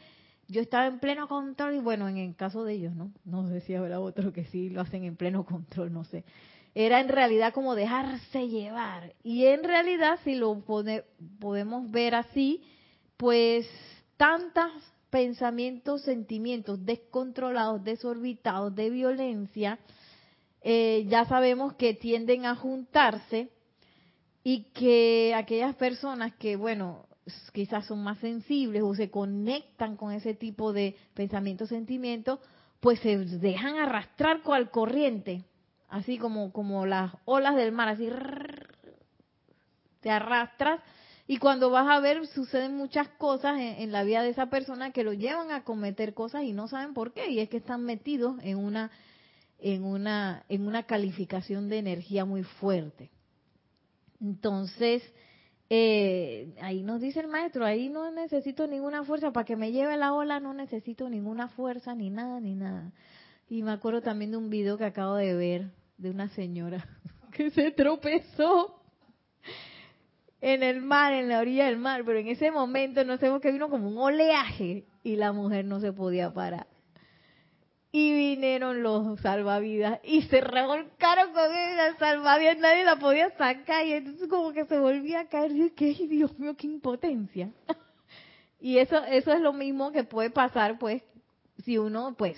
yo estaba en pleno control y bueno, en el caso de ellos, ¿no? No sé si habrá otro que sí lo hacen en pleno control, no sé. Era en realidad como dejarse llevar. Y en realidad, si lo podemos ver así, pues tantos pensamientos, sentimientos descontrolados, desorbitados, de violencia, eh, ya sabemos que tienden a juntarse y que aquellas personas que, bueno, quizás son más sensibles o se conectan con ese tipo de pensamientos, sentimientos, pues se dejan arrastrar cual corriente, así como, como las olas del mar, así te arrastras y cuando vas a ver, suceden muchas cosas en, la vida de esa persona que lo llevan a cometer cosas y no saben por qué. Y es que están metidos en una, en una, en una calificación de energía muy fuerte. Entonces, eh, ahí nos dice el maestro, ahí no necesito ninguna fuerza, para que me lleve la ola no necesito ninguna fuerza, ni nada, ni nada. Y me acuerdo también de un video que acabo de ver de una señora que se tropezó en el mar, en la orilla del mar, pero en ese momento no sé que vino como un oleaje y la mujer no se podía parar. Y vinieron los salvavidas y se revolcaron con ella, salvavidas, nadie la podía sacar y entonces como que se volvía a caer. Y que, Dios mío, qué impotencia. y eso, eso es lo mismo que puede pasar, pues, si uno, pues,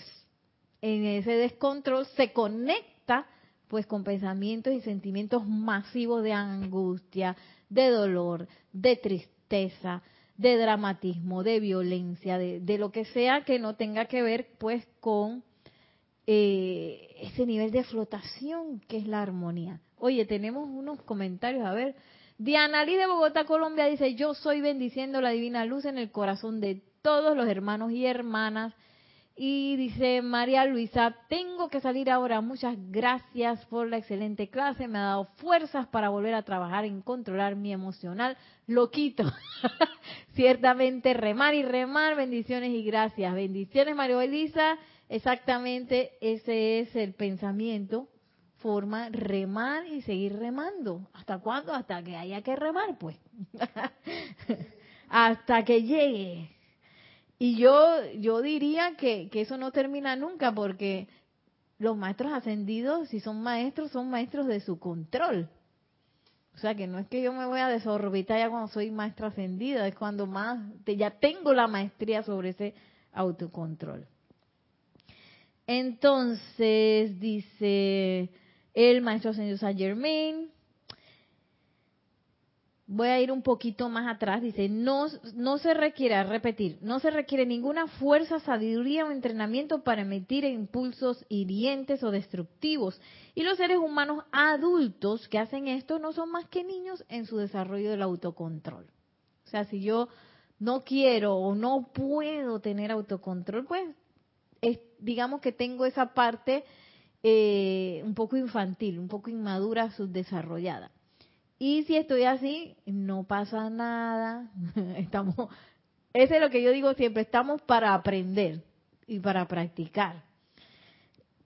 en ese descontrol se conecta, pues, con pensamientos y sentimientos masivos de angustia, de dolor, de tristeza, de dramatismo, de violencia, de, lo que sea que no tenga que ver pues con eh, ese nivel de flotación que es la armonía. Oye, tenemos unos comentarios, a ver. Diana Lee de Bogotá, Colombia dice, yo soy bendiciendo la divina luz en el corazón de todos los hermanos y hermanas y dice María Luisa, tengo que salir ahora. Muchas gracias por la excelente clase. Me ha dado fuerzas para volver a trabajar en controlar mi emocional. Loquito. Ciertamente remar y remar. Bendiciones y gracias. Bendiciones María Luisa. Exactamente ese es el pensamiento forma remar y seguir remando. ¿Hasta cuándo? Hasta que haya que remar, pues. Hasta que llegue. Y yo, yo diría que, que eso no termina nunca porque los maestros ascendidos, si son maestros, son maestros de su control. O sea que no es que yo me voy a desorbitar ya cuando soy maestra ascendida, es cuando más ya tengo la maestría sobre ese autocontrol. Entonces dice el maestro ascendido Saint Germain, voy a ir un poquito más atrás, dice, no, no se requiere, repetir, no se requiere ninguna fuerza, sabiduría o entrenamiento para emitir impulsos hirientes o destructivos. Y los seres humanos adultos que hacen esto no son más que niños en su desarrollo del autocontrol. O sea, si yo no quiero o no puedo tener autocontrol, pues digamos que tengo esa parte eh, un poco infantil, un poco inmadura, subdesarrollada. Y si estoy así, no pasa nada. Estamos, ese es lo que yo digo siempre, estamos para aprender y para practicar.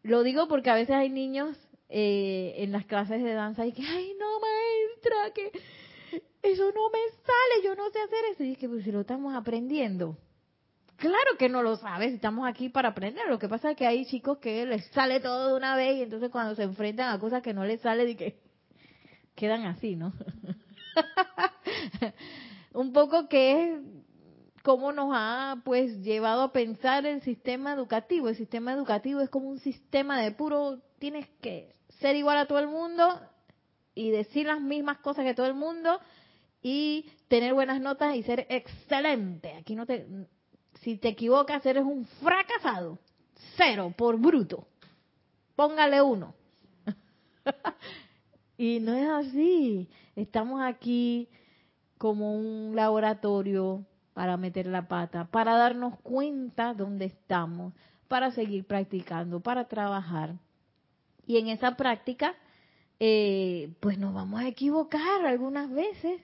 Lo digo porque a veces hay niños eh, en las clases de danza y que, ay, no, maestra, que eso no me sale, yo no sé hacer eso. Y es que pues si lo estamos aprendiendo. Claro que no lo sabes, estamos aquí para aprender. Lo que pasa es que hay chicos que les sale todo de una vez y entonces cuando se enfrentan a cosas que no les sale, de que quedan así, ¿no? Un poco que es cómo nos ha pues llevado a pensar el sistema educativo. El sistema educativo es como un sistema de puro, tienes que ser igual a todo el mundo y decir las mismas cosas que todo el mundo y tener buenas notas y ser excelente. Aquí no te si te equivocas, eres un fracasado. Cero por bruto. Póngale uno. Y no es así. Estamos aquí como un laboratorio para meter la pata, para darnos cuenta dónde estamos, para seguir practicando, para trabajar. Y en esa práctica, eh, pues nos vamos a equivocar algunas veces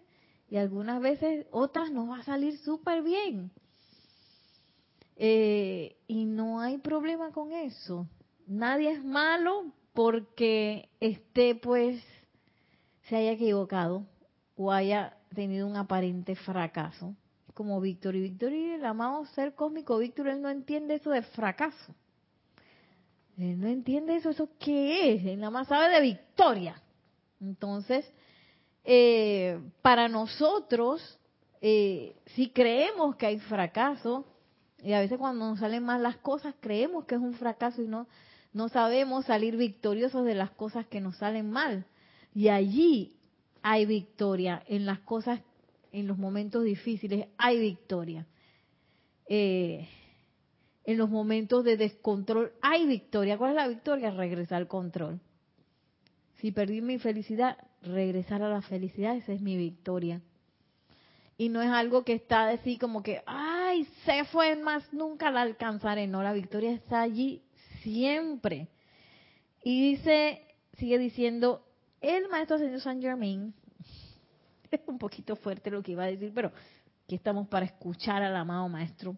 y algunas veces otras nos va a salir súper bien. Eh, y no hay problema con eso. Nadie es malo porque esté, pues, se haya equivocado o haya tenido un aparente fracaso. Como Víctor y Víctor y el amado ser cósmico, Víctor, él no entiende eso de fracaso. Él no entiende eso, ¿eso qué es? Él nada más sabe de victoria. Entonces, eh, para nosotros, eh, si creemos que hay fracaso, y a veces cuando nos salen mal las cosas creemos que es un fracaso y no, no sabemos salir victoriosos de las cosas que nos salen mal. Y allí hay victoria, en las cosas, en los momentos difíciles hay victoria. Eh, en los momentos de descontrol hay victoria. ¿Cuál es la victoria? Regresar al control. Si perdí mi felicidad, regresar a la felicidad, esa es mi victoria y no es algo que está así como que, ay, se fue más, nunca la alcanzaré. No, la victoria está allí siempre. Y dice, sigue diciendo, el maestro señor Saint Germain, es un poquito fuerte lo que iba a decir, pero aquí estamos para escuchar al amado maestro.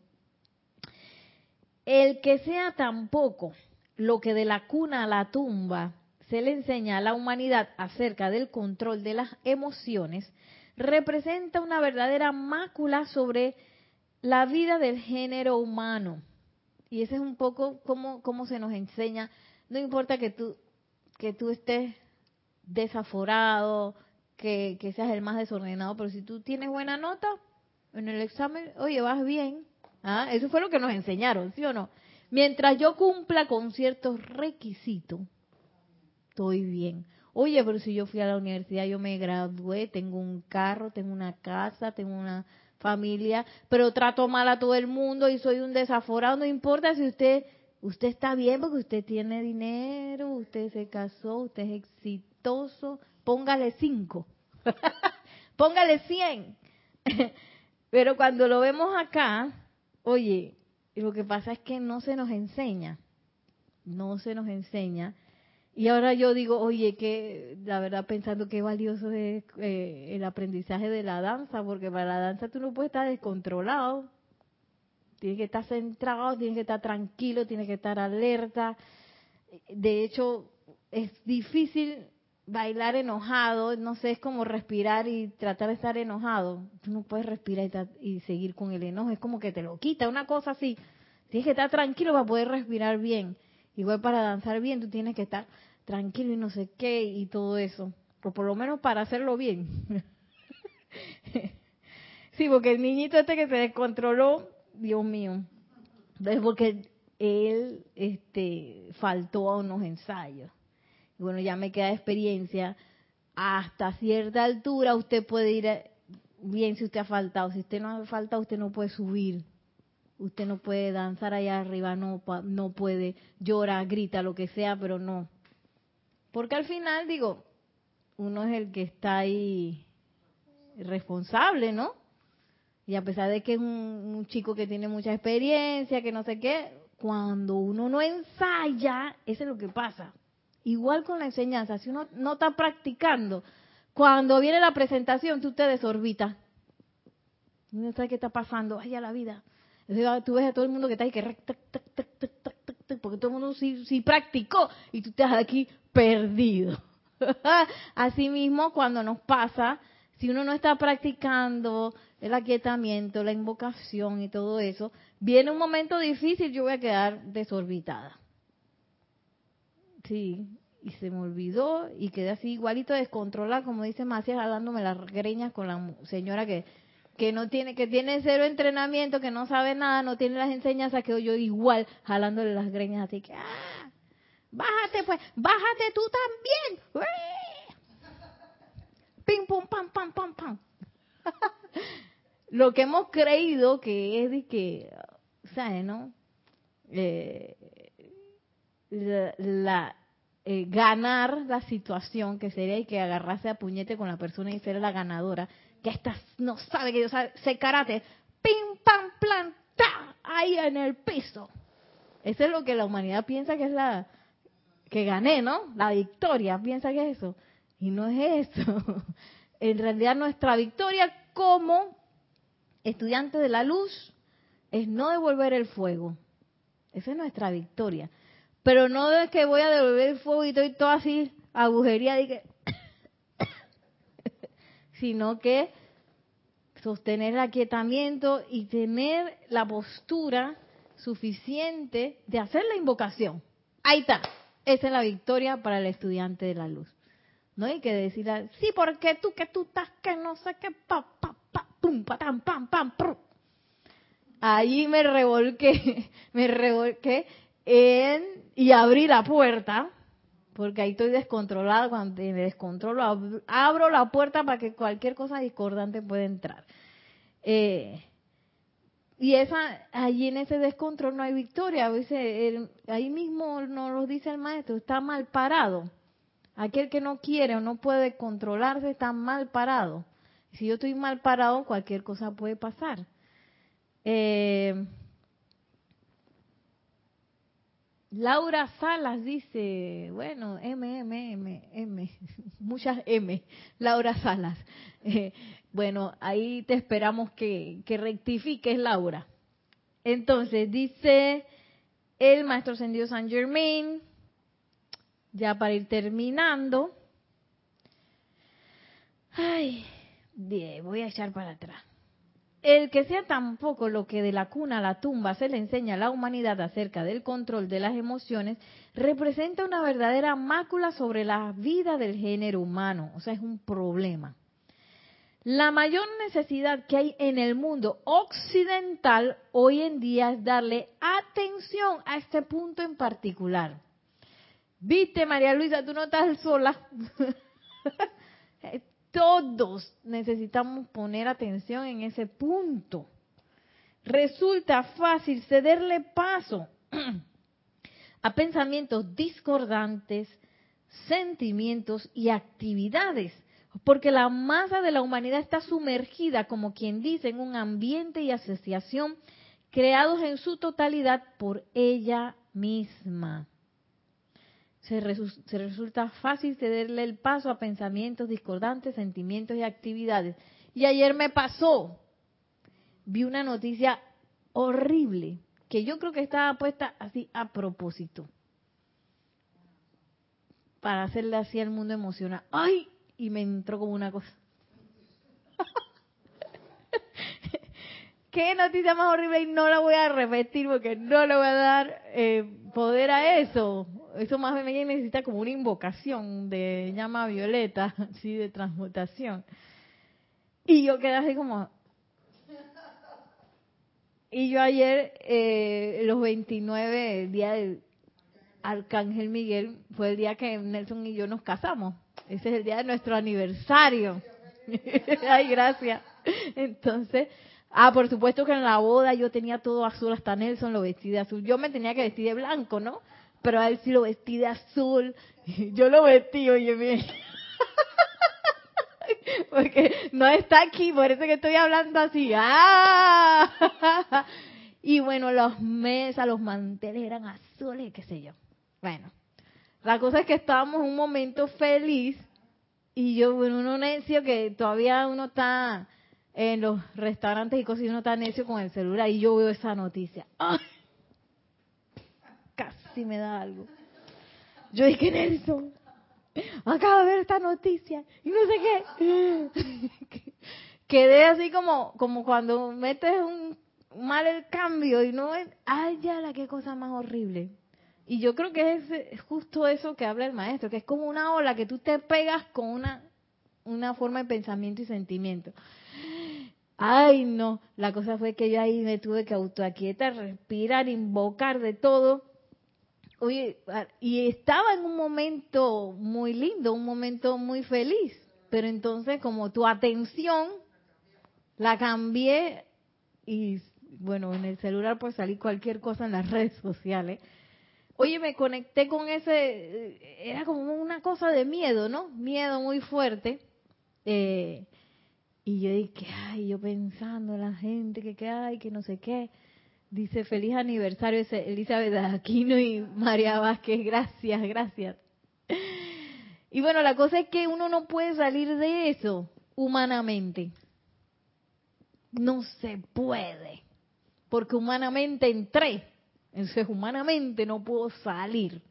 El que sea tampoco lo que de la cuna a la tumba se le enseña a la humanidad acerca del control de las emociones, representa una verdadera mácula sobre la vida del género humano. Y ese es un poco como, como se nos enseña. No importa que tú, que tú estés desaforado, que, seas el más desordenado, pero si tú tienes buena nota en el examen, oye, vas bien. ¿Ah? Eso fue lo que nos enseñaron, ¿sí o no? Mientras yo cumpla con ciertos requisitos, estoy bien. Oye, pero si yo fui a la universidad, yo me gradué, tengo un carro, tengo una casa, tengo una familia, pero trato mal a todo el mundo y soy un desaforado, no importa si usted usted está bien porque usted tiene dinero, usted se casó, usted es exitoso, póngale cinco, póngale cien. pero cuando lo vemos acá, oye, lo que pasa es que no se nos enseña, no se nos enseña y ahora yo digo, oye, que la verdad pensando qué valioso es eh, el aprendizaje de la danza, porque para la danza tú no puedes estar descontrolado, tienes que estar centrado, tienes que estar tranquilo, tienes que estar alerta. De hecho, es difícil bailar enojado, no sé, es como respirar y tratar de estar enojado. Tú no puedes respirar y, seguir con el enojo, es como que te lo quita, una cosa así. Tienes que estar tranquilo para poder respirar bien. Igual para danzar bien, tú tienes que estar tranquilo y no sé qué y todo eso. O por lo menos para hacerlo bien. sí, porque el niñito este que se descontroló, Dios mío, es porque él este, faltó a unos ensayos bueno, ya me queda experiencia, hasta cierta altura usted puede ir bien si usted ha faltado. Si usted no ha faltado, usted no puede subir. Usted no puede danzar allá arriba, no, no puede llorar, grita, lo que sea, pero no. Porque al final, digo, uno es el que está ahí responsable, ¿no? Y a pesar de que es un, un, chico que tiene mucha experiencia, que no sé qué, cuando uno no ensaya, eso es lo que pasa. Igual con la enseñanza, si uno no está practicando, cuando viene la presentación, tú te desorbitas. No sabes qué está pasando, ay, a la vida. Tú ves a todo el mundo que está ahí, que porque todo el mundo sí, practicó y tú estás aquí perdido. Asimismo, cuando nos pasa, si uno no está practicando el aquietamiento, la invocación y todo eso, viene un momento difícil, yo voy a quedar desorbitada. Sí, y se me olvidó y quedé así igualito descontrolada, como dice Macías, dándome las greñas con la señora que, que no tiene, que tiene cero entrenamiento, que no sabe nada, no tiene las enseñanzas, que yo igual jalándole las greñas, así que, ¡ah! Bájate pues, bájate tú también. Pim, pum, pam, pam, pam, pam. Lo que hemos creído que es de que, ¿sabes, no? Eh, la, eh, ganar la situación, que sería y que agarrase a puñete con la persona y ser la ganadora, que esta no sabe que yo sé karate, pim, pam, plan, ta, ahí en el piso. Eso es lo que la humanidad piensa que es la que gané, ¿no? La victoria, piensa que es eso. Y no es eso. En realidad nuestra victoria como estudiantes de la luz es no devolver el fuego. Esa es nuestra victoria. Pero no es que voy a devolver el fuego y estoy todo así, agujería, sino que sostener el aquietamiento y tener la postura suficiente de hacer la invocación. Ahí está. Esa es la victoria para el estudiante de la luz. No hay que decir, sí, porque tú, que tú estás, que no sé qué, pa, pa, pa, pum, pa, pam, pam, pam, pum. Allí me revolqué, me revolqué y abrí la puerta, porque ahí estoy descontrolada, cuando me descontrolo, abro la puerta para que cualquier cosa discordante pueda entrar. Eh, y esa, allí en ese descontrol no hay victoria. A veces, ahí mismo nos lo dice el maestro, está mal parado. Aquel que no quiere o no puede controlarse está mal parado. Si yo estoy mal parado, cualquier cosa puede pasar. Eh, Laura Salas dice, bueno, M, M, M, M, muchas M, Laura Salas. Eh, bueno, ahí te esperamos que, que rectifiques, Laura. Entonces, dice el Maestro Ascendido San Germain, ya para ir terminando. Ay, voy a echar para atrás. El que sea tampoco lo que de la cuna a la tumba se le enseña a la humanidad acerca del control de las emociones, representa una verdadera mácula sobre la vida del género humano, o sea, es un problema. La mayor necesidad que hay en el mundo occidental hoy en día es darle atención a este punto en particular. Viste, María Luisa, tú no estás sola. Todos necesitamos poner atención en ese punto. Resulta fácil cederle paso a pensamientos discordantes, sentimientos y actividades, porque la masa de la humanidad está sumergida, como quien dice, en un ambiente y asociación creados en su totalidad por ella misma se, resulta fácil cederle el paso a pensamientos discordantes, sentimientos y actividades. Y ayer me pasó, vi una noticia horrible, que yo creo que estaba puesta así a propósito. para hacerle así al mundo emocional. ¡Ay! Y me entró como una cosa. qué noticia más horrible y no la voy a repetir porque no le voy a dar eh, poder a eso. Eso más bien necesita como una invocación de llama violeta, así de transmutación. Y yo quedé así como... Y yo ayer, eh, los 29, el día del Arcángel Miguel, fue el día que Nelson y yo nos casamos. Ese es el día de nuestro aniversario. Ay, gracias. Entonces, Ah, por supuesto que en la boda yo tenía todo azul, hasta Nelson lo vestí de azul. Yo me tenía que vestir de blanco, ¿no? Pero a él sí lo vestí de azul. Yo lo vestí, oye, bien. Porque no está aquí, por eso que estoy hablando así. ¡Ah! Y bueno, las mesas, los manteles eran azules, qué sé yo. Bueno, la cosa es que estábamos en un momento feliz y yo, bueno, uno necio que todavía uno está en los restaurantes y cosas y uno está necio con el celular y yo veo esa noticia. Casi me da algo. Yo dije, Nelson, acabo de ver esta noticia y no sé qué. Quedé así como, como cuando metes un mal el cambio y no es, ay ya la qué cosa más horrible. Y yo creo que es justo eso que habla el maestro, que es como una ola que tú te pegas con una, una forma de pensamiento y sentimiento. Ay, no, la cosa fue que yo ahí me tuve que autoaquietar, respirar, invocar de todo. Oye, ah, y estaba en un momento muy lindo, un momento muy feliz, pero entonces como tu atención la cambié y bueno, en el celular pues salí cualquier cosa en las redes sociales. Oye, me conecté con ese, era como una cosa de miedo, ¿no? Miedo muy fuerte. Eh, y yo dije, ay, yo pensando en la gente que, que hay, que no sé qué. Dice, feliz aniversario Elizabeth Aquino y María Vázquez, gracias, gracias. Y bueno, la cosa es que uno no puede salir de eso humanamente. No se puede. Porque humanamente entré. Entonces, humanamente no puedo salir.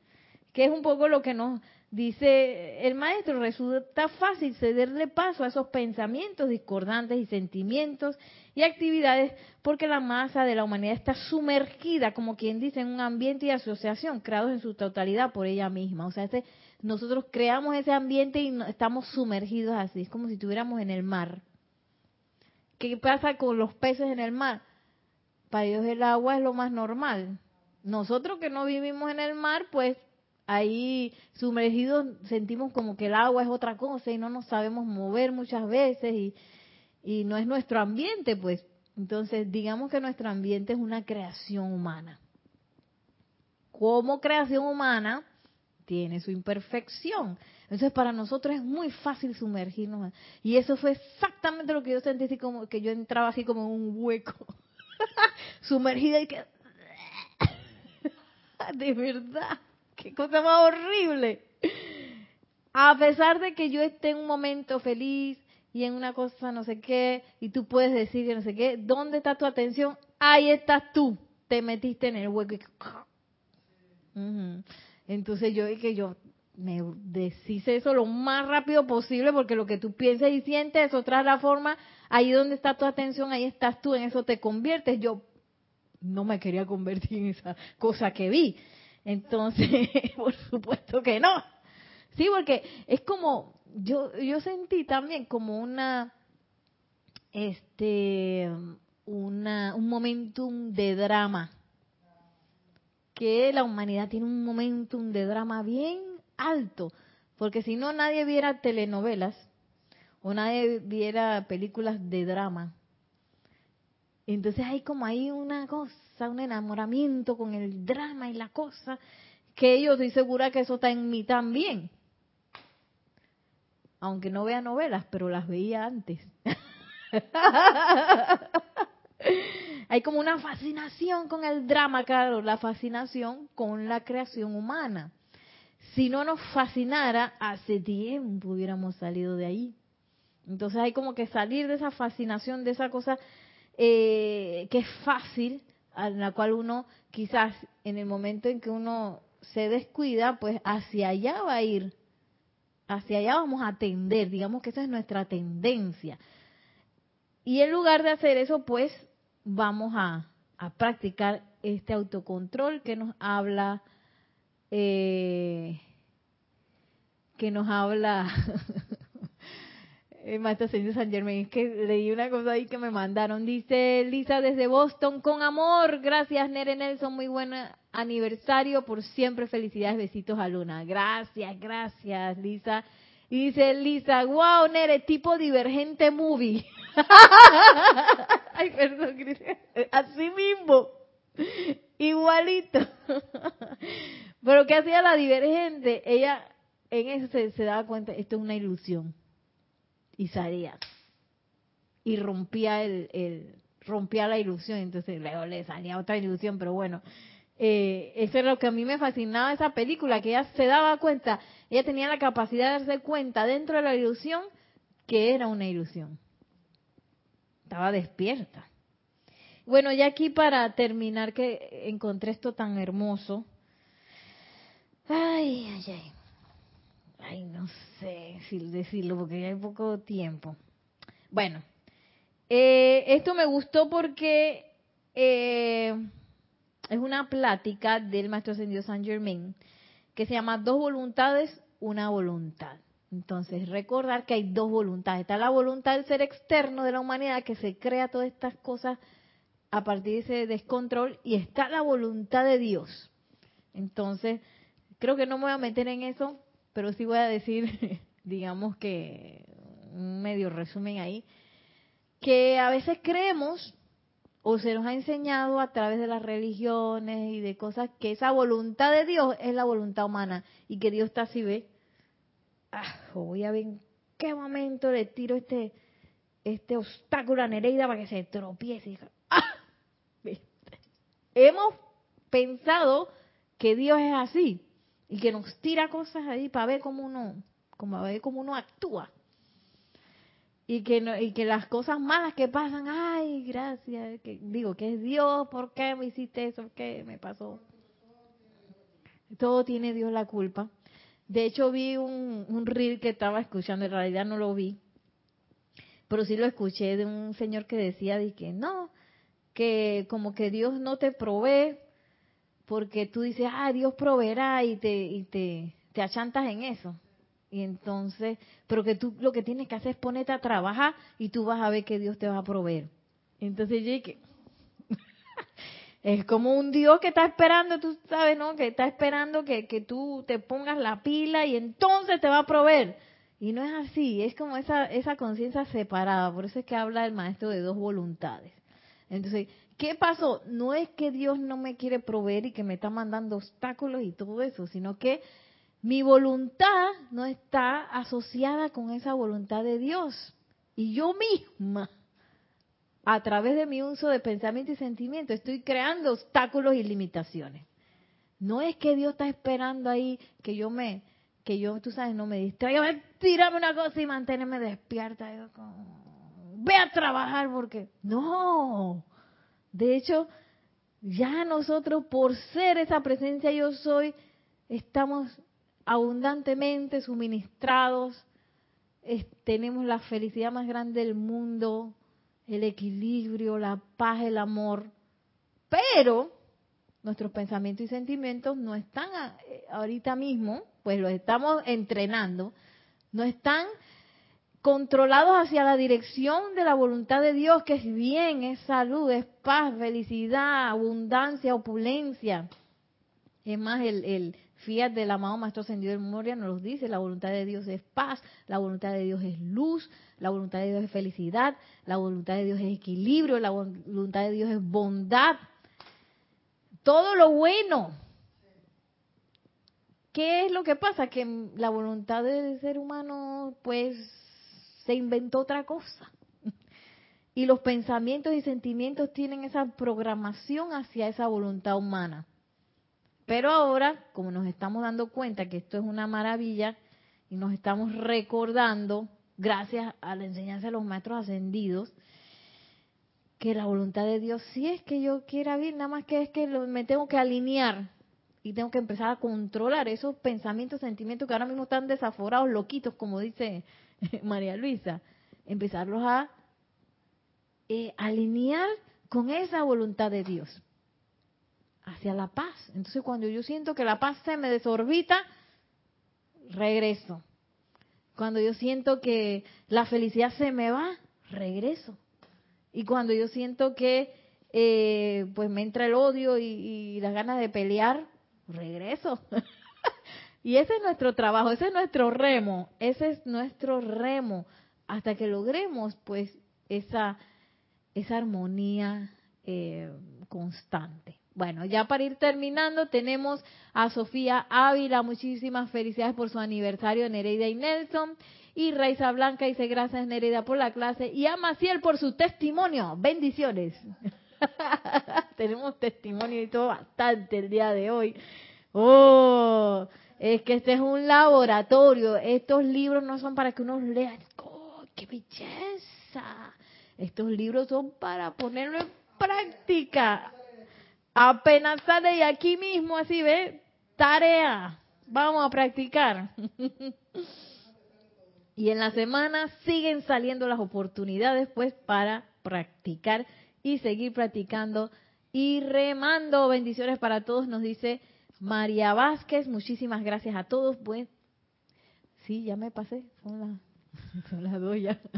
Que es un poco lo que nos Dice el maestro, resulta fácil cederle paso a esos pensamientos discordantes y sentimientos y actividades porque la masa de la humanidad está sumergida, como quien dice, en un ambiente y asociación creados en su totalidad por ella misma. O sea, este, nosotros creamos ese ambiente y estamos sumergidos así, es como si estuviéramos en el mar. ¿Qué pasa con los peces en el mar? Para ellos el agua es lo más normal. Nosotros que no vivimos en el mar, pues ahí sumergidos sentimos como que el agua es otra cosa y no nos sabemos mover muchas veces y, y no es nuestro ambiente, pues. Entonces, digamos que nuestro ambiente es una creación humana. Como creación humana, tiene su imperfección. Entonces, para nosotros es muy fácil sumergirnos. Y eso fue exactamente lo que yo sentí, así como que yo entraba así como en un hueco, sumergida y que... de verdad qué cosa más horrible. A pesar de que yo esté en un momento feliz y en una cosa no sé qué, y tú puedes decir que no sé qué, ¿dónde está tu atención? Ahí estás tú, te metiste en el hueco. Entonces yo dije, yo me deshice eso lo más rápido posible porque lo que tú piensas y sientes es otra la forma, ahí donde está tu atención, ahí estás tú, en eso te conviertes. Yo no me quería convertir en esa cosa que vi. Entonces, por supuesto que no. Sí, porque es como, yo, yo sentí también como una, este, una, un momentum de drama. Que la humanidad tiene un momentum de drama bien alto. Porque si no, nadie viera telenovelas o nadie viera películas de drama. Entonces hay como ahí una cosa un enamoramiento con el drama y la cosa, que yo estoy segura que eso está en mí también. Aunque no vea novelas, pero las veía antes. Hay como una fascinación con el drama, claro, la fascinación con la creación humana. Si no nos fascinara, hace tiempo hubiéramos salido de ahí. Entonces hay como que salir de esa fascinación, de esa cosa eh, que es fácil, en la cual uno quizás en el momento en que uno se descuida, pues hacia allá va a ir hacia allá vamos a tender, digamos que esa es nuestra tendencia. Y en lugar de hacer eso, pues vamos a, practicar este autocontrol que nos habla, eh, que nos habla señor San Germain. Es que leí una cosa ahí que me mandaron. Dice Lisa desde Boston, con amor. Gracias, Nere Nelson. Muy buen aniversario. Por siempre, felicidades. Besitos a Luna. Gracias, gracias, Lisa. Y dice Lisa, wow, Nere, tipo divergente movie. Ay, perdón, Así mismo. Igualito. Pero ¿qué hacía la divergente? Ella en eso se daba cuenta, esto es una ilusión. Y salía. Y rompía el, rompía la ilusión, entonces luego le salía otra ilusión, pero bueno, eh, eso es lo que a mí me fascinaba esa película, que ella se daba cuenta, ella tenía la capacidad de darse cuenta dentro de la ilusión que era una ilusión. Estaba despierta. Bueno, ya aquí para terminar que encontré esto tan hermoso. Ay, ay, ay. Ay, no sé si decirlo porque ya hay poco tiempo. Bueno, eh, esto me gustó porque eh, es una plática del maestro ascendido San Germain que se llama Dos voluntades, una voluntad. Entonces, recordar que hay dos voluntades. Está la voluntad del ser externo de la humanidad que se crea todas estas cosas a partir de ese descontrol y está la voluntad de Dios. Entonces, creo que no me voy a meter en eso, pero sí voy a decir, digamos que un medio resumen ahí, que a veces creemos o se nos ha enseñado a través de las religiones y de cosas que esa voluntad de Dios es la voluntad humana y que Dios está así, ve. Ah, voy a ver en qué momento le tiro este este obstáculo a Nereida para que se tropiece. ¡Ah! Hemos pensado que Dios es así y que nos tira cosas ahí para ver cómo uno, como ver cómo uno actúa y que no, y que las cosas malas que pasan, ay, gracias, digo que es Dios, ¿por qué me hiciste eso? ¿Qué me pasó? Todo tiene Dios la culpa. De hecho vi un, un reel que estaba escuchando, en realidad no lo vi, pero sí lo escuché de un señor que decía de que no, que como que Dios no te provee porque tú dices, ah, Dios proveerá y te, y te, te achantas en eso. Y entonces, pero que tú lo que tienes que hacer es ponerte a trabajar y tú vas a ver que Dios te va a proveer. Entonces es como un Dios que está esperando, tú sabes, ¿no? Que está esperando que, que tú te pongas la pila y entonces te va a proveer. Y no es así, es como esa, esa conciencia separada. Por eso es que habla el maestro de dos voluntades. Entonces, ¿qué pasó? No es que Dios no me quiere proveer y que me está mandando obstáculos y todo eso, sino que mi voluntad no está asociada con esa voluntad de Dios. Y yo misma, a través de mi uso de pensamiento y sentimiento, estoy creando obstáculos y limitaciones. No es que Dios está esperando ahí que yo me, que yo, tú sabes, no me distraiga, tírame una cosa y manténme despierta. Ve a trabajar porque, no. De hecho, ya nosotros, por ser esa presencia yo soy, estamos abundantemente suministrados, tenemos la felicidad más grande del mundo, el equilibrio, la paz, el amor, pero nuestros pensamientos y sentimientos no están eh, ahorita mismo, pues los estamos entrenando, no están controlados hacia la dirección de la voluntad de Dios, que es bien, es salud, es paz, felicidad, abundancia, opulencia. Es más, el, el Fiat del amado Maestro Ascendido de Memoria nos dice, la voluntad de Dios es paz, la voluntad de Dios es luz, la voluntad de Dios es felicidad, la voluntad de Dios es equilibrio, la voluntad de Dios es bondad. Todo lo bueno. ¿Qué es lo que pasa? Que la voluntad del ser humano, pues, se inventó otra cosa. Y los pensamientos y sentimientos tienen esa programación hacia esa voluntad humana. Pero ahora, como nos estamos dando cuenta que esto es una maravilla y nos estamos recordando, gracias a la enseñanza de los maestros ascendidos, que la voluntad de Dios sí es que yo quiera vivir, nada más que es que me tengo que alinear y tengo que empezar a controlar esos pensamientos, sentimientos que ahora mismo están desaforados, loquitos, como dice María Luisa. Empezarlos a eh, alinear con esa voluntad de Dios hacia la paz. Entonces cuando yo siento que la paz se me desorbita, regreso. Cuando yo siento que la felicidad se me va, regreso. Y cuando yo siento que eh, pues me entra el odio y, y las ganas de pelear, regreso. y ese es nuestro trabajo, ese es nuestro remo, ese es nuestro remo, hasta que logremos pues esa, esa armonía eh, constante. Bueno, ya para ir terminando, tenemos a Sofía Ávila, muchísimas felicidades por su aniversario, Nereida y Nelson. Y Raiza Blanca dice gracias Nereida por la clase. Y a Maciel por su testimonio. Bendiciones. Tenemos testimonio y todo bastante el día de hoy. Oh, es que este es un laboratorio. Estos libros no son para que uno lea. ¡Oh, qué belleza! Estos libros son para ponerlo en práctica. Apenas sale y aquí mismo, así ve, tarea. Vamos a practicar. y en la semana siguen saliendo las oportunidades, pues, para practicar y seguir practicando y remando. Bendiciones para todos, nos dice María Vázquez. Muchísimas gracias a todos. Pues, sí, ya me pasé. Son las, son las dos ya.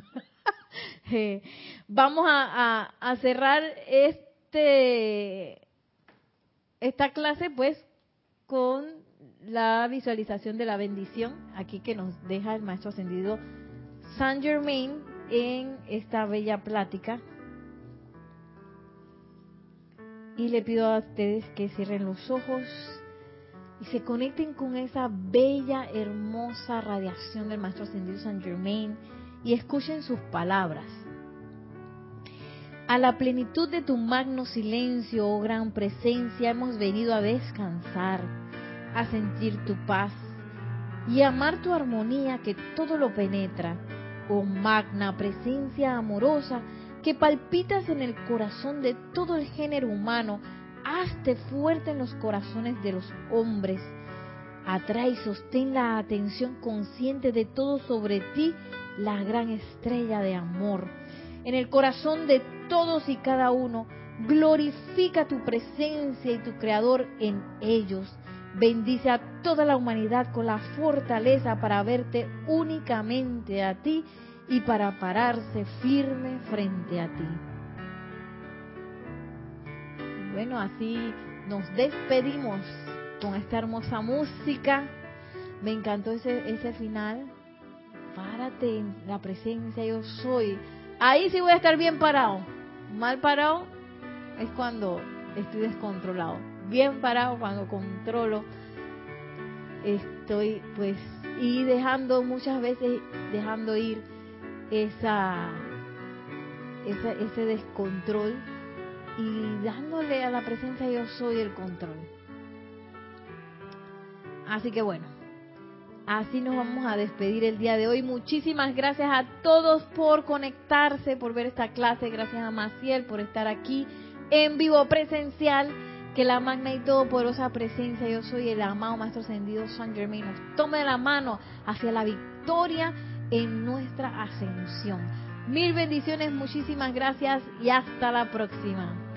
Eh, vamos a, a cerrar este esta clase pues con la visualización de la bendición aquí que nos deja el maestro ascendido Saint Germain en esta bella plática. Y le pido a ustedes que cierren los ojos y se conecten con esa bella, hermosa radiación del maestro ascendido Saint Germain y escuchen sus palabras. A la plenitud de tu magno silencio, oh gran presencia, hemos venido a descansar, a sentir tu paz y amar tu armonía que todo lo penetra. Oh magna presencia amorosa que palpitas en el corazón de todo el género humano, hazte fuerte en los corazones de los hombres. Atrae y sostén la atención consciente de todo sobre ti, la gran estrella de amor. En el corazón de todos y cada uno. Glorifica tu presencia y tu creador en ellos. Bendice a toda la humanidad con la fortaleza para verte únicamente a ti y para pararse firme frente a ti. Bueno, así nos despedimos con esta hermosa música. Me encantó ese, ese final. Párate en la presencia, yo soy. Ahí sí voy a estar bien parado mal parado es cuando estoy descontrolado. Bien parado cuando controlo. Estoy pues y dejando muchas veces dejando ir esa, ese descontrol y dándole a la presencia yo soy el control. Así que bueno, Así nos vamos a despedir el día de hoy. Muchísimas gracias a todos por conectarse, por ver esta clase. Gracias a Maciel por estar aquí en vivo presencial. Que la magna y todopoderosa presencia, yo soy el amado Maestro Ascendido San Germain, nos tome la mano hacia la victoria en nuestra ascensión. Mil bendiciones, muchísimas gracias y hasta la próxima.